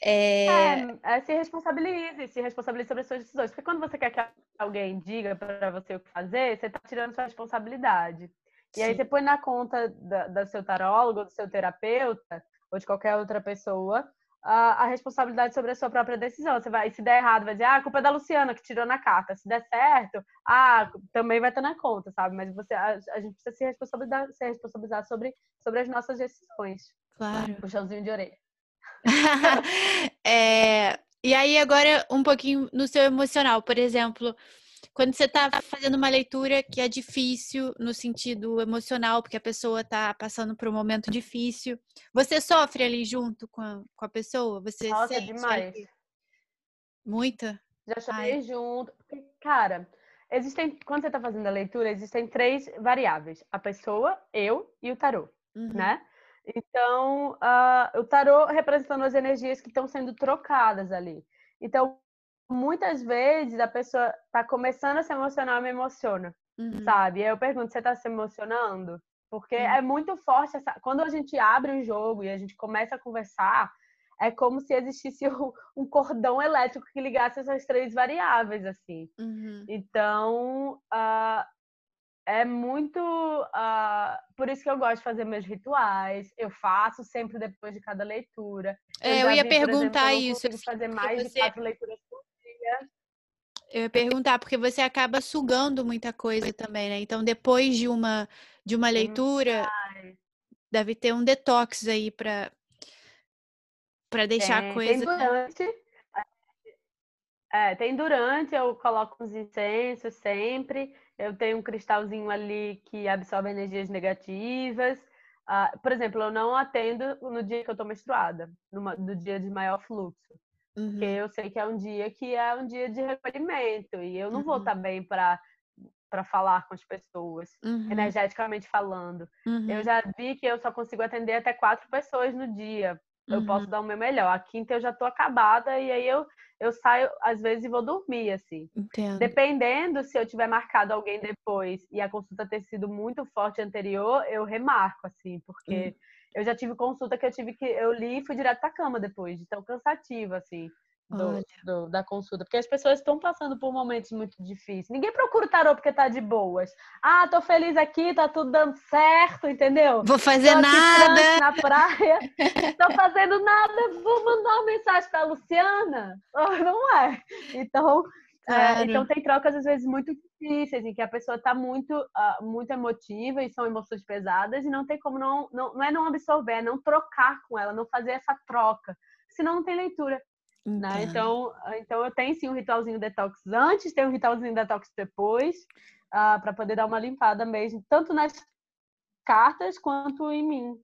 É... É, é... se responsabilize, se responsabilize sobre as suas decisões. Porque quando você quer que alguém diga para você o que fazer, você está tirando sua responsabilidade. E aí você põe na conta da, da seu tarólogo, do seu terapeuta, ou de qualquer outra pessoa, a, a, responsabilidade sobre a sua própria decisão. Você vai, se der errado, vai dizer, ah, a culpa é da Luciana que tirou na carta. Se der certo, ah, também vai estar na conta, sabe? Mas você, a, a gente precisa se responsabilizar, se responsabilizar sobre, sobre as nossas decisões. Claro. Puxãozinho de orelha. [LAUGHS] é, e aí, agora, um pouquinho no seu emocional, por exemplo. Quando você está fazendo uma leitura que é difícil no sentido emocional, porque a pessoa está passando por um momento difícil, você sofre ali junto com a, com a pessoa? Você Nossa, demais. Ali? Muita? Já chorei Ai. junto. Cara, existem, quando você está fazendo a leitura, existem três variáveis: a pessoa, eu e o tarô, uhum. né? Então, uh, o tarô representando as energias que estão sendo trocadas ali. Então, muitas vezes a pessoa está começando a se emocionar, me emociona, uhum. sabe? Aí eu pergunto, você está se emocionando? Porque uhum. é muito forte essa... quando a gente abre o jogo e a gente começa a conversar, é como se existisse [LAUGHS] um cordão elétrico que ligasse essas três variáveis, assim. Uhum. Então, uh, é muito. Uh, por isso que eu gosto de fazer meus rituais. Eu faço sempre depois de cada leitura. É, eu, eu ia vi, perguntar exemplo, eu isso. Eu fazer mais você... de quatro leituras por. Eu ia perguntar, porque você acaba sugando muita coisa também, né? Então, depois de uma, de uma leitura, deve ter um detox aí para para deixar tem, a coisa. Tem durante. É, tem durante, eu coloco os incensos sempre. Eu tenho um cristalzinho ali que absorve energias negativas. Uh, por exemplo, eu não atendo no dia que eu tô menstruada, no dia de maior fluxo. Uhum. Porque eu sei que é um dia que é um dia de recolhimento. E eu não uhum. vou estar bem para para falar com as pessoas, uhum. energeticamente falando. Eu uhum. já vi que eu só consigo atender até quatro pessoas no dia, eu uhum. posso dar o meu melhor. A quinta eu já tô acabada e aí eu, eu saio, às vezes, e vou dormir, assim. Entendo. Dependendo se eu tiver marcado alguém depois e a consulta ter sido muito forte anterior, eu remarco, assim, porque uhum. Eu já tive consulta que eu tive que. Eu li e fui direto pra cama depois, de tão cansativo, assim do, do, da consulta, porque as pessoas estão passando por momentos muito difíceis. Ninguém procura o tarô porque tá de boas. Ah, tô feliz aqui, tá tudo dando certo, entendeu? Vou fazer nada na praia, [LAUGHS] tô fazendo nada, vou mandar uma mensagem para Luciana. Não é? Então, claro. é, então tem trocas às vezes muito difíceis em que a pessoa tá muito uh, muito emotiva e são emoções pesadas e não tem como não, não não é não absorver, é não trocar com ela, não fazer essa troca. Senão não tem leitura. Né? Então, então eu tenho sim um ritualzinho detox antes, tem um ritualzinho detox depois, uh, ah, para poder dar uma limpada mesmo, tanto nas cartas quanto em mim.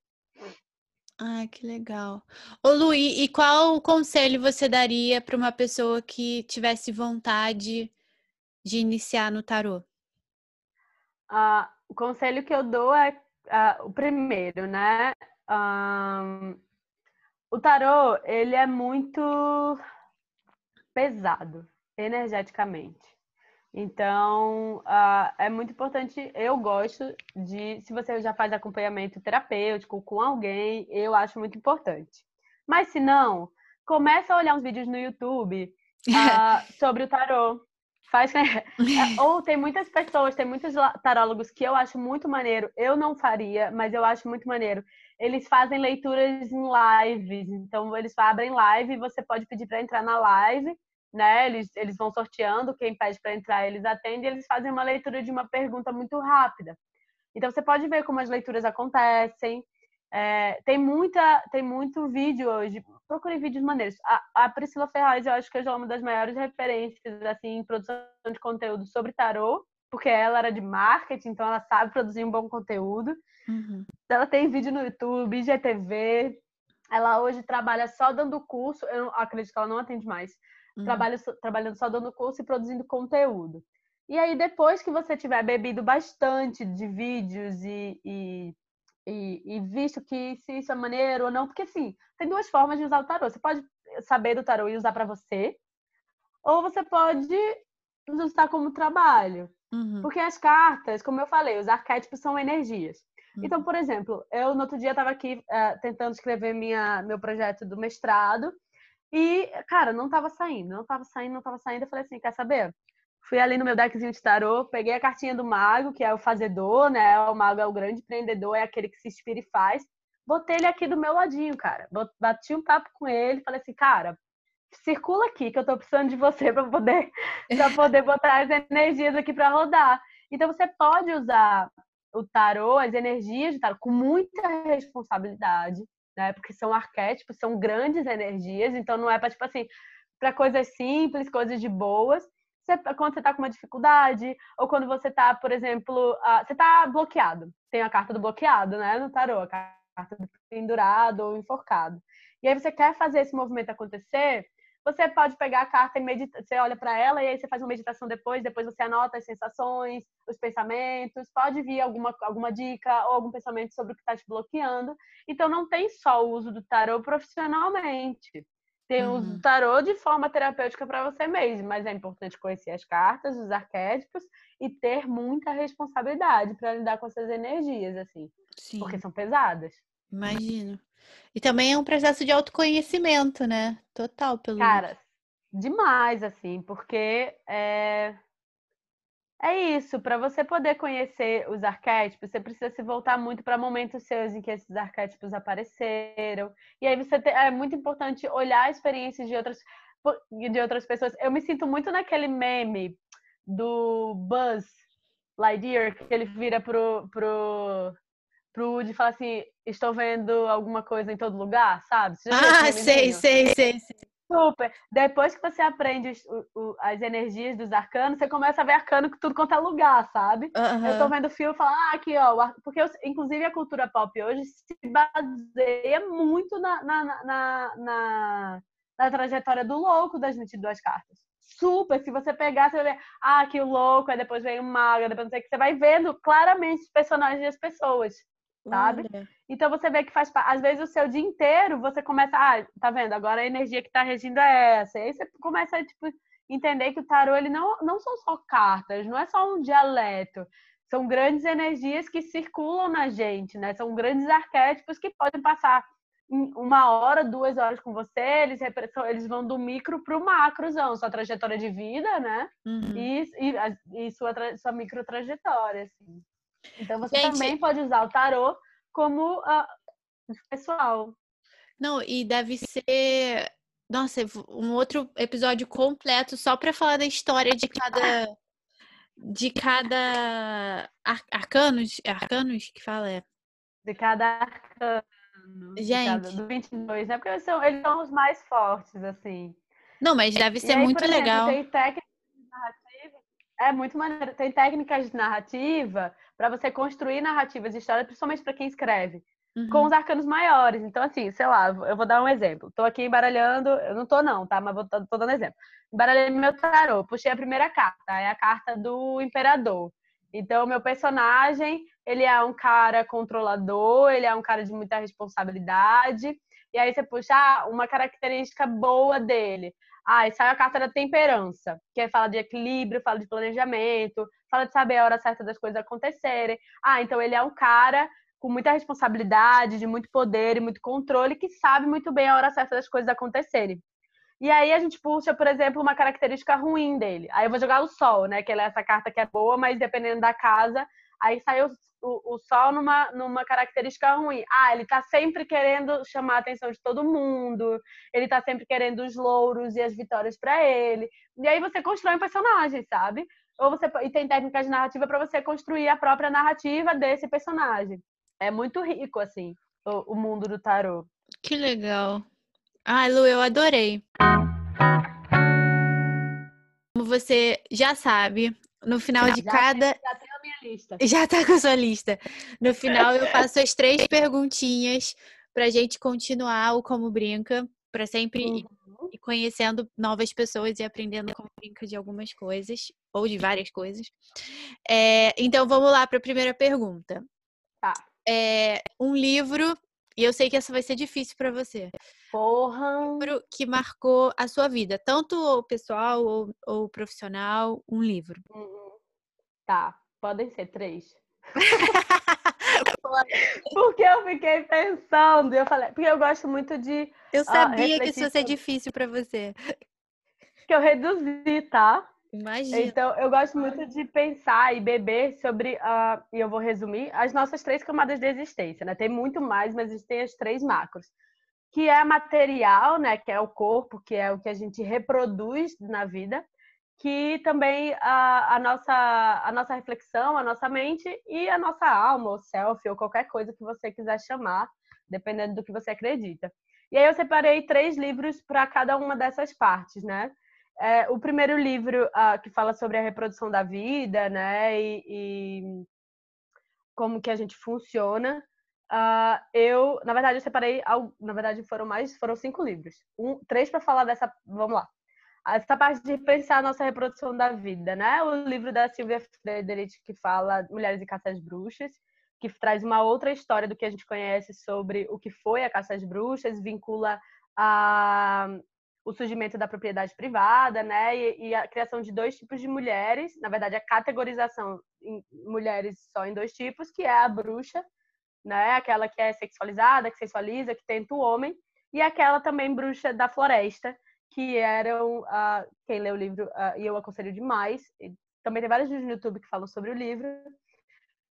Ah, que legal. Ô Lu, e qual conselho você daria para uma pessoa que tivesse vontade de iniciar no tarô? Uh, o conselho que eu dou é uh, o primeiro, né? O tarô, ele é muito pesado energeticamente. Então, uh, é muito importante. Eu gosto de, se você já faz acompanhamento terapêutico com alguém, eu acho muito importante. Mas se não, começa a olhar uns vídeos no YouTube uh, [LAUGHS] sobre o tarô. Faz, né? [LAUGHS] Ou tem muitas pessoas, tem muitos tarólogos que eu acho muito maneiro. Eu não faria, mas eu acho muito maneiro eles fazem leituras em lives. Então, eles abrem live e você pode pedir para entrar na live, né? Eles, eles vão sorteando, quem pede para entrar, eles atendem, eles fazem uma leitura de uma pergunta muito rápida. Então, você pode ver como as leituras acontecem. É, tem, muita, tem muito vídeo hoje. Procure vídeos maneiros. A, a Priscila Ferraz, eu acho que é uma das maiores referências assim, em produção de conteúdo sobre tarô porque ela era de marketing, então ela sabe produzir um bom conteúdo. Uhum. Ela tem vídeo no YouTube, IGTV. Ela hoje trabalha só dando curso. Eu acredito que ela não atende mais. Uhum. Trabalha, trabalhando só dando curso e produzindo conteúdo. E aí, depois que você tiver bebido bastante de vídeos e, e, e, e, visto que se isso é maneiro ou não, porque assim, tem duas formas de usar o tarô. Você pode saber do tarô e usar para você, ou você pode usar como trabalho. Uhum. Porque as cartas, como eu falei, os arquétipos são energias. Uhum. Então, por exemplo, eu no outro dia estava aqui uh, tentando escrever minha, meu projeto do mestrado e, cara, não estava saindo, não estava saindo, não estava saindo. Eu falei assim, quer saber? Fui ali no meu deckzinho de tarô, peguei a cartinha do mago, que é o fazedor, né? O mago é o grande empreendedor, é aquele que se inspira e faz. Botei ele aqui do meu ladinho, cara. Bati um papo com ele, falei assim, cara, circula aqui, que eu tô precisando de você [LAUGHS] para poder, pra poder botar as energias aqui para rodar. Então você pode usar o tarô, as energias de tarô, com muita responsabilidade, né? Porque são arquétipos, são grandes energias, então não é para, tipo assim, para coisas simples, coisas de boas. Você, quando você está com uma dificuldade, ou quando você está, por exemplo, uh, você está bloqueado. Tem a carta do bloqueado, né? No tarô, a carta do pendurado ou enforcado. E aí você quer fazer esse movimento acontecer, Você pode pegar a carta e meditar, você olha para ela e aí você faz uma meditação depois, depois você anota as sensações, os pensamentos, pode vir alguma, alguma dica ou algum pensamento sobre o que está te bloqueando. Então não tem só o uso do tarô profissionalmente. Tem o uso do tarô de forma terapêutica para você mesmo, mas é importante conhecer as cartas, os arquétipos e ter muita responsabilidade para lidar com essas energias, assim. Sim. Porque são pesadas. Imagino. E também é um processo de autoconhecimento, né? Total, pelo Cara, demais, assim, porque é, é isso, para você poder conhecer os arquétipos, você precisa se voltar muito para momentos seus em que esses arquétipos apareceram. E aí você é muito importante olhar experiências de outras de outras pessoas. Eu me sinto muito naquele meme do Buzz Lightyear que ele vira pro pro pro Woody e fala assim: estou vendo alguma coisa em todo lugar, sabe? ah, sei, sei, sei, sei. Super. Depois que você aprende os, o, as energias dos arcanos, você começa a ver arcano que tudo quanto é lugar, sabe? Uhum. Eu tô vendo o filme e falo, ah, aqui, ó. Porque, eu, inclusive, a cultura pop hoje se baseia muito na, na, na, na, na trajetória do louco das 22 cartas. Super. Se você pegar, você vai ver, ah, aqui o louco, aí depois vem o mago, depois não sei o que. Você vai vendo claramente os personagens das pessoas sabe? Olha. Então você vê que faz às vezes o seu dia inteiro você começa, ah, tá vendo? Agora a energia que tá regindo é essa. E aí você começa a tipo entender que o tarô ele não não são só cartas, não é só um dialeto. São grandes energias que circulam na gente, né? São grandes arquétipos que podem passar uma hora, duas horas com você, eles, eles vão do micro para o macrozão, sua trajetória de vida, né? Uhum. E, e, e, sua, sua micro trajetória, assim. Então você Gente, também pode usar o tarô como uh, pessoal. Não, e deve ser, nossa, um outro episódio completo só para falar da história de cada de cada ar, arcanos, arcanos que fala é. De cada arcano. Gente, cada, do 22, né? Porque eles são, eles são os mais fortes assim. Não, mas deve ser aí, muito exemplo, legal. Tem técnicas narrativa, é muito maneiro. Tem técnicas de narrativa para você construir narrativas de história, principalmente para quem escreve, uhum. com os arcanos maiores. Então, assim, sei lá, eu vou dar um exemplo. Estou aqui embaralhando, eu não estou não, tá? Mas vou, tô, dando exemplo. Embaralhei meu tarô, puxei a primeira carta, é a carta do imperador. Então, meu personagem, ele é um cara controlador, ele é um cara de muita responsabilidade. E aí você puxa ah, uma característica boa dele. Ah, e sai a carta da temperança, que fala de equilíbrio, fala de planejamento, fala de saber a hora certa das coisas acontecerem. Ah, então ele é um cara com muita responsabilidade, de muito poder e muito controle, que sabe muito bem a hora certa das coisas acontecerem. E aí a gente puxa, por exemplo, uma característica ruim dele. Aí eu vou jogar o sol, né? Que é essa carta que é boa, mas dependendo da casa, aí sai o, o, o, sol numa, numa característica ruim. Ah, ele tá sempre querendo chamar a atenção de todo mundo, ele tá sempre querendo os louros e as vitórias para ele. E aí você constrói um personagem, sabe? Ou você e tem técnicas de narrativa para você construir a própria narrativa desse personagem. É muito rico assim, o, o mundo do tarô. Que legal. Ai, Lu, eu adorei. Como você já sabe, no final já, de cada. Já tenho a minha lista. [LAUGHS] Já tá com a sua lista. No final, eu faço as três perguntinhas pra gente continuar o Como Brinca, para sempre uhum. ir conhecendo novas pessoas e aprendendo como brinca de algumas coisas, ou de várias coisas. É, então, vamos lá para a primeira pergunta. Tá. É, um livro, e eu sei que essa vai ser difícil para você. Porra! Um livro que marcou a sua vida, tanto pessoal ou, ou profissional, um livro. Uhum. Tá, podem ser três. [LAUGHS] porque eu fiquei pensando, eu falei, porque eu gosto muito de. Eu sabia que isso ia ser difícil para você. Que eu reduzi, tá? Imagina. Então, eu gosto muito de pensar e beber sobre, uh, e eu vou resumir, as nossas três camadas de existência, né? Tem muito mais, mas tem as três macros que é material, né, que é o corpo, que é o que a gente reproduz na vida, que também a, a, nossa, a nossa reflexão, a nossa mente e a nossa alma, ou self, ou qualquer coisa que você quiser chamar, dependendo do que você acredita. E aí eu separei três livros para cada uma dessas partes, né? É, o primeiro livro uh, que fala sobre a reprodução da vida, né, e, e como que a gente funciona, Uh, eu, na verdade, eu separei, na verdade, foram mais, foram cinco livros. Um, três para falar dessa, vamos lá. Essa parte de pensar a nossa reprodução da vida, né? O livro da Silvia Frederic, que fala Mulheres e Caça às Bruxas, que traz uma outra história do que a gente conhece sobre o que foi a caça às bruxas, vincula a, o surgimento da propriedade privada, né? E, e, a criação de dois tipos de mulheres, na verdade, a categorização em mulheres só em dois tipos, que é a bruxa né? Aquela que é sexualizada, que sexualiza, que tenta o homem, e aquela também bruxa da floresta, que eram uh, quem lê o livro uh, e eu aconselho demais. Também tem vários vídeos no YouTube que falam sobre o livro,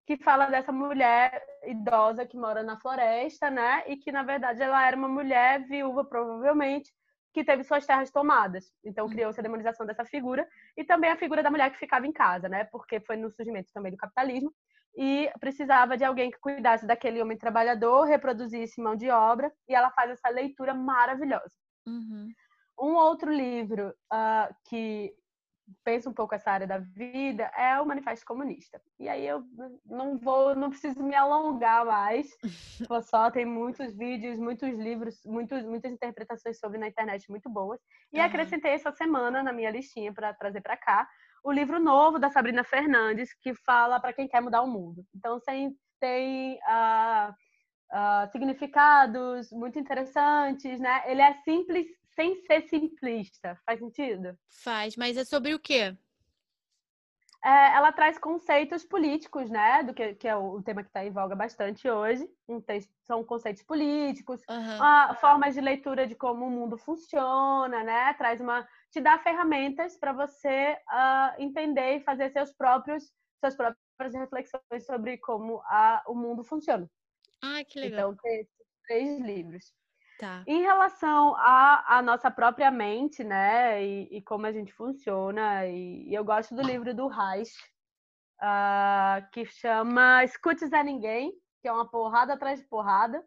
que fala dessa mulher idosa que mora na floresta, né? E que na verdade ela era uma mulher viúva provavelmente que teve suas terras tomadas. Então uhum. criou-se a demonização dessa figura e também a figura da mulher que ficava em casa, né? Porque foi no surgimento também do capitalismo e precisava de alguém que cuidasse daquele homem trabalhador, reproduzisse mão de obra, e ela faz essa leitura maravilhosa. Uhum. Um outro livro uh, que pensa um pouco essa área da vida é o Manifesto Comunista. E aí eu não vou, não preciso me alongar mais. [LAUGHS] Só tem muitos vídeos, muitos livros, muitos, muitas interpretações sobre na internet muito boas. E uhum. acrescentei essa semana na minha listinha para trazer para cá o livro novo da Sabrina Fernandes, que fala para quem quer mudar o mundo. Então, tem, tem uh, uh, significados muito interessantes, né? Ele é simples sem ser simplista. Faz sentido? Faz, mas é sobre o quê? É, ela traz conceitos políticos, né? Do que, que é o, tema que está em voga bastante hoje. Texto, são conceitos políticos, uhum. formas de leitura de como o mundo funciona, né? Traz uma te dá ferramentas para você uh, entender e fazer seus próprios suas próprias reflexões sobre como a, o mundo funciona. Ah, que legal. Então, tem esses três livros. Tá. Em relação à, nossa própria mente, né, e, e como a gente funciona, e, e, eu gosto do livro do Reich, uh, que chama Escutes a Ninguém, que é uma porrada atrás de porrada,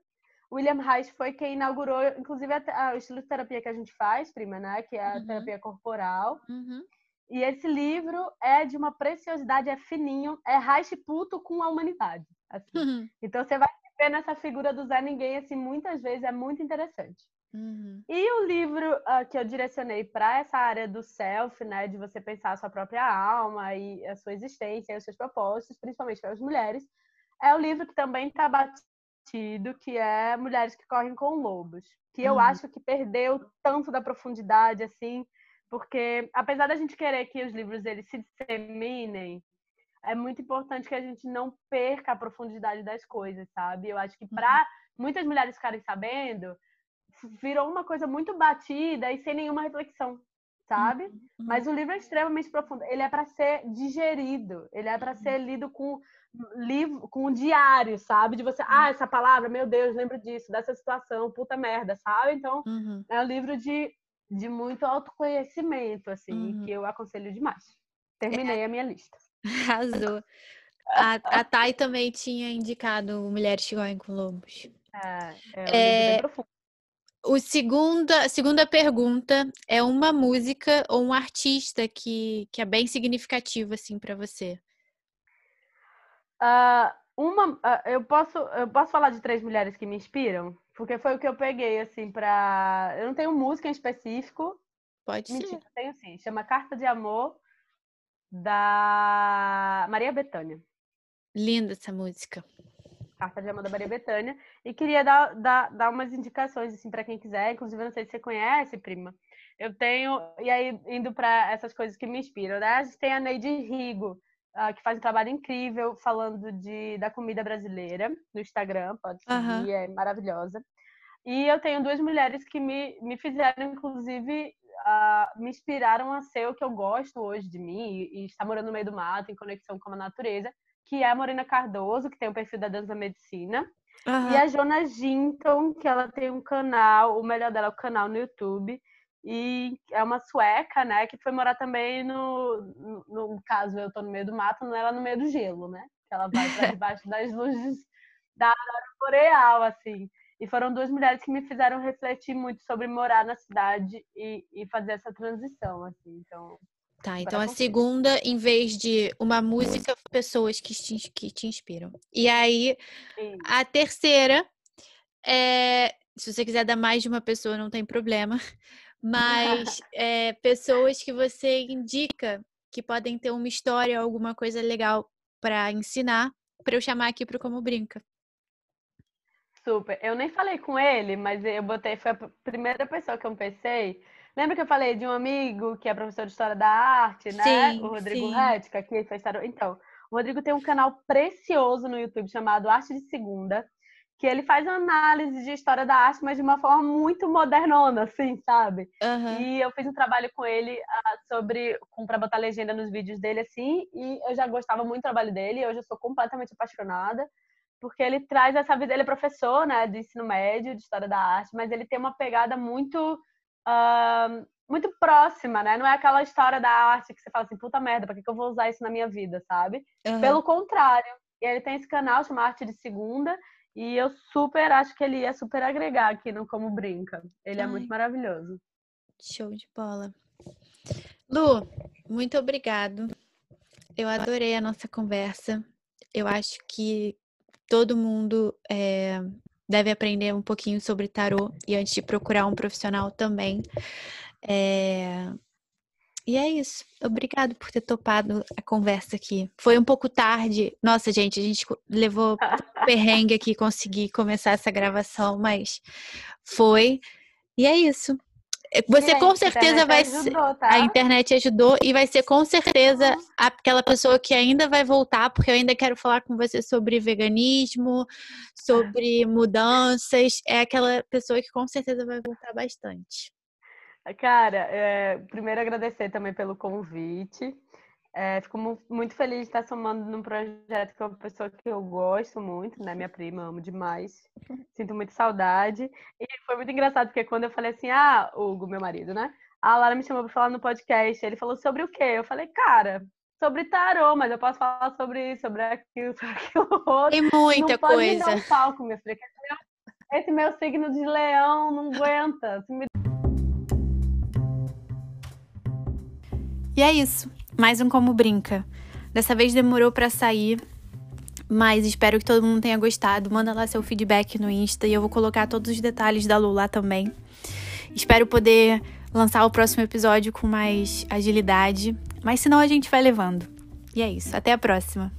William Reich foi quem inaugurou, inclusive, a, a, o estilo de terapia que a gente faz, prima, né? Que é a uhum. terapia corporal. Uhum. E esse livro é de uma preciosidade, é fininho, é Reich puto com a humanidade. Assim. Uhum. Então você vai ver nessa figura do Zé Ninguém, assim, muitas vezes é muito interessante. Uhum. E o livro uh, que eu direcionei para essa área do self, né, de você pensar a sua própria alma e a sua existência e os seus propósitos, principalmente para as mulheres, é o livro que também está tido, que é Mulheres que Correm com Lobos, que eu uhum. acho que perdeu tanto da profundidade, assim, porque apesar da gente querer que os livros eles se disseminem, é muito importante que a gente não perca a profundidade das coisas, sabe? Eu acho que para uhum. muitas mulheres ficarem sabendo, virou uma coisa muito batida e sem nenhuma reflexão, sabe? Uhum. Mas o livro é extremamente profundo. Ele é para ser digerido, ele é para ser lido com livro, com um diário, sabe? De você, ah, essa palavra, meu Deus, lembro disso, dessa situação, puta merda, sabe? Então, uhum. é um livro de, de muito autoconhecimento, assim, uhum. que eu aconselho demais. Terminei é. a minha lista. [LAUGHS] Arrasou. A, a Thay também tinha indicado Mulheres que Correm com Lobos. É, é um é... O segunda, segunda pergunta é uma música ou um artista que, que é bem significativo assim para você. Uh, uma, uh, eu posso, eu posso falar de três mulheres que me inspiram, porque foi o que eu peguei assim para. Eu não tenho música em específico. Pode Mentira, ser. Tenho sim. Chama Carta de Amor da Maria Bethânia. Linda essa música. Carta de Amor da Maria Bethânia. E queria dar, dar, dar umas indicações assim para quem quiser. Inclusive, não sei se você conhece, prima. Eu tenho. E aí, indo para essas coisas que me inspiram, né? A gente tem a Neide Rigo uh, que faz um trabalho incrível falando de, da comida brasileira no Instagram, pode seguir, uhum. é maravilhosa. E eu tenho duas mulheres que me, me fizeram, inclusive, uh, me inspiraram a ser o que eu gosto hoje de mim e, e estar morando no meio do mato, em conexão com a natureza, que é a Morena Cardoso, que tem o perfil da Dança Medicina, uhum. e a Jona Ginton, que ela tem um canal, o melhor dela é o canal no YouTube, e é uma sueca, né, que foi morar também no, no, no caso eu tô no meio do mato, não ela no meio do gelo, né? Que ela vai para [LAUGHS] debaixo das luzes da aurora boreal, assim. E foram duas mulheres que me fizeram refletir muito sobre morar na cidade e, e fazer essa transição, assim. Então, Tá, então a segunda, em vez de uma música, pessoas que te, que te inspiram. E aí, Sim. a terceira é. Se você quiser dar mais de uma pessoa, não tem problema. [LAUGHS] Mas é, pessoas que você indica que podem ter uma história, alguma coisa legal para ensinar, para eu chamar aqui para Como Brinca. Super. Eu nem falei com ele, mas eu botei, foi a primeira pessoa que eu pensei Lembra que eu falei de um amigo que é professor de História da Arte, né? Sim, o Rodrigo. Retka, que fez Então, o Rodrigo tem um canal precioso no YouTube chamado Arte de Segunda, que ele faz análise de história da arte, mas de uma forma muito modernona, assim, sabe? Uhum. E eu fiz um trabalho com ele uh, sobre, para botar legenda nos vídeos dele, assim, e eu já gostava muito do trabalho dele, hoje eu sou completamente apaixonada, porque ele traz essa vida, ele é professor, né, de ensino médio, de história da arte, mas ele tem uma pegada muito uh, muito próxima, né? Não é aquela história da arte que você fala assim, puta merda, pra que, que eu vou usar isso na minha vida, sabe? Uhum. Pelo contrário. E ele tem esse canal chamado Arte de Segunda, e eu super acho que ele ia super agregar aqui no Como Brinca. Ele Ai. é muito maravilhoso. Show de bola. Lu, muito obrigado. Eu adorei a nossa conversa. Eu acho que todo mundo é, deve aprender um pouquinho sobre tarô e antes de procurar um profissional também. É... E é isso. Obrigado por ter topado a conversa aqui. Foi um pouco tarde. Nossa, gente, a gente levou [LAUGHS] perrengue aqui conseguir começar essa gravação, mas foi. E é isso. Você com certeza vai ajudou, tá? A internet ajudou e vai ser com certeza aquela pessoa que ainda vai voltar, porque eu ainda quero falar com você sobre veganismo, sobre [LAUGHS] mudanças. É aquela pessoa que com certeza vai voltar bastante. Cara, é, primeiro agradecer também pelo convite. É, fico muito feliz de estar somando num projeto com uma pessoa que eu gosto muito, né? Minha prima, amo demais. [LAUGHS] Sinto muita saudade. E foi muito engraçado, porque quando eu falei assim, ah, Hugo, meu marido, né? A Lara me chamou para falar no podcast. Ele falou sobre o quê? Eu falei, cara, sobre tarô, mas eu posso falar sobre isso, sobre aquilo, [LAUGHS] sobre aquilo outro. Tem muita não coisa. Pode me dar um palco, minha filha. Esse meu signo de leão não aguenta. E é isso mais um Como Brinca. Dessa vez demorou para sair, mas espero que todo mundo tenha gostado. Manda lá seu feedback no Insta e eu vou colocar todos os detalhes da Lula também. Espero poder lançar o próximo episódio com mais agilidade, mas senão a gente vai levando. E é isso, até a próxima.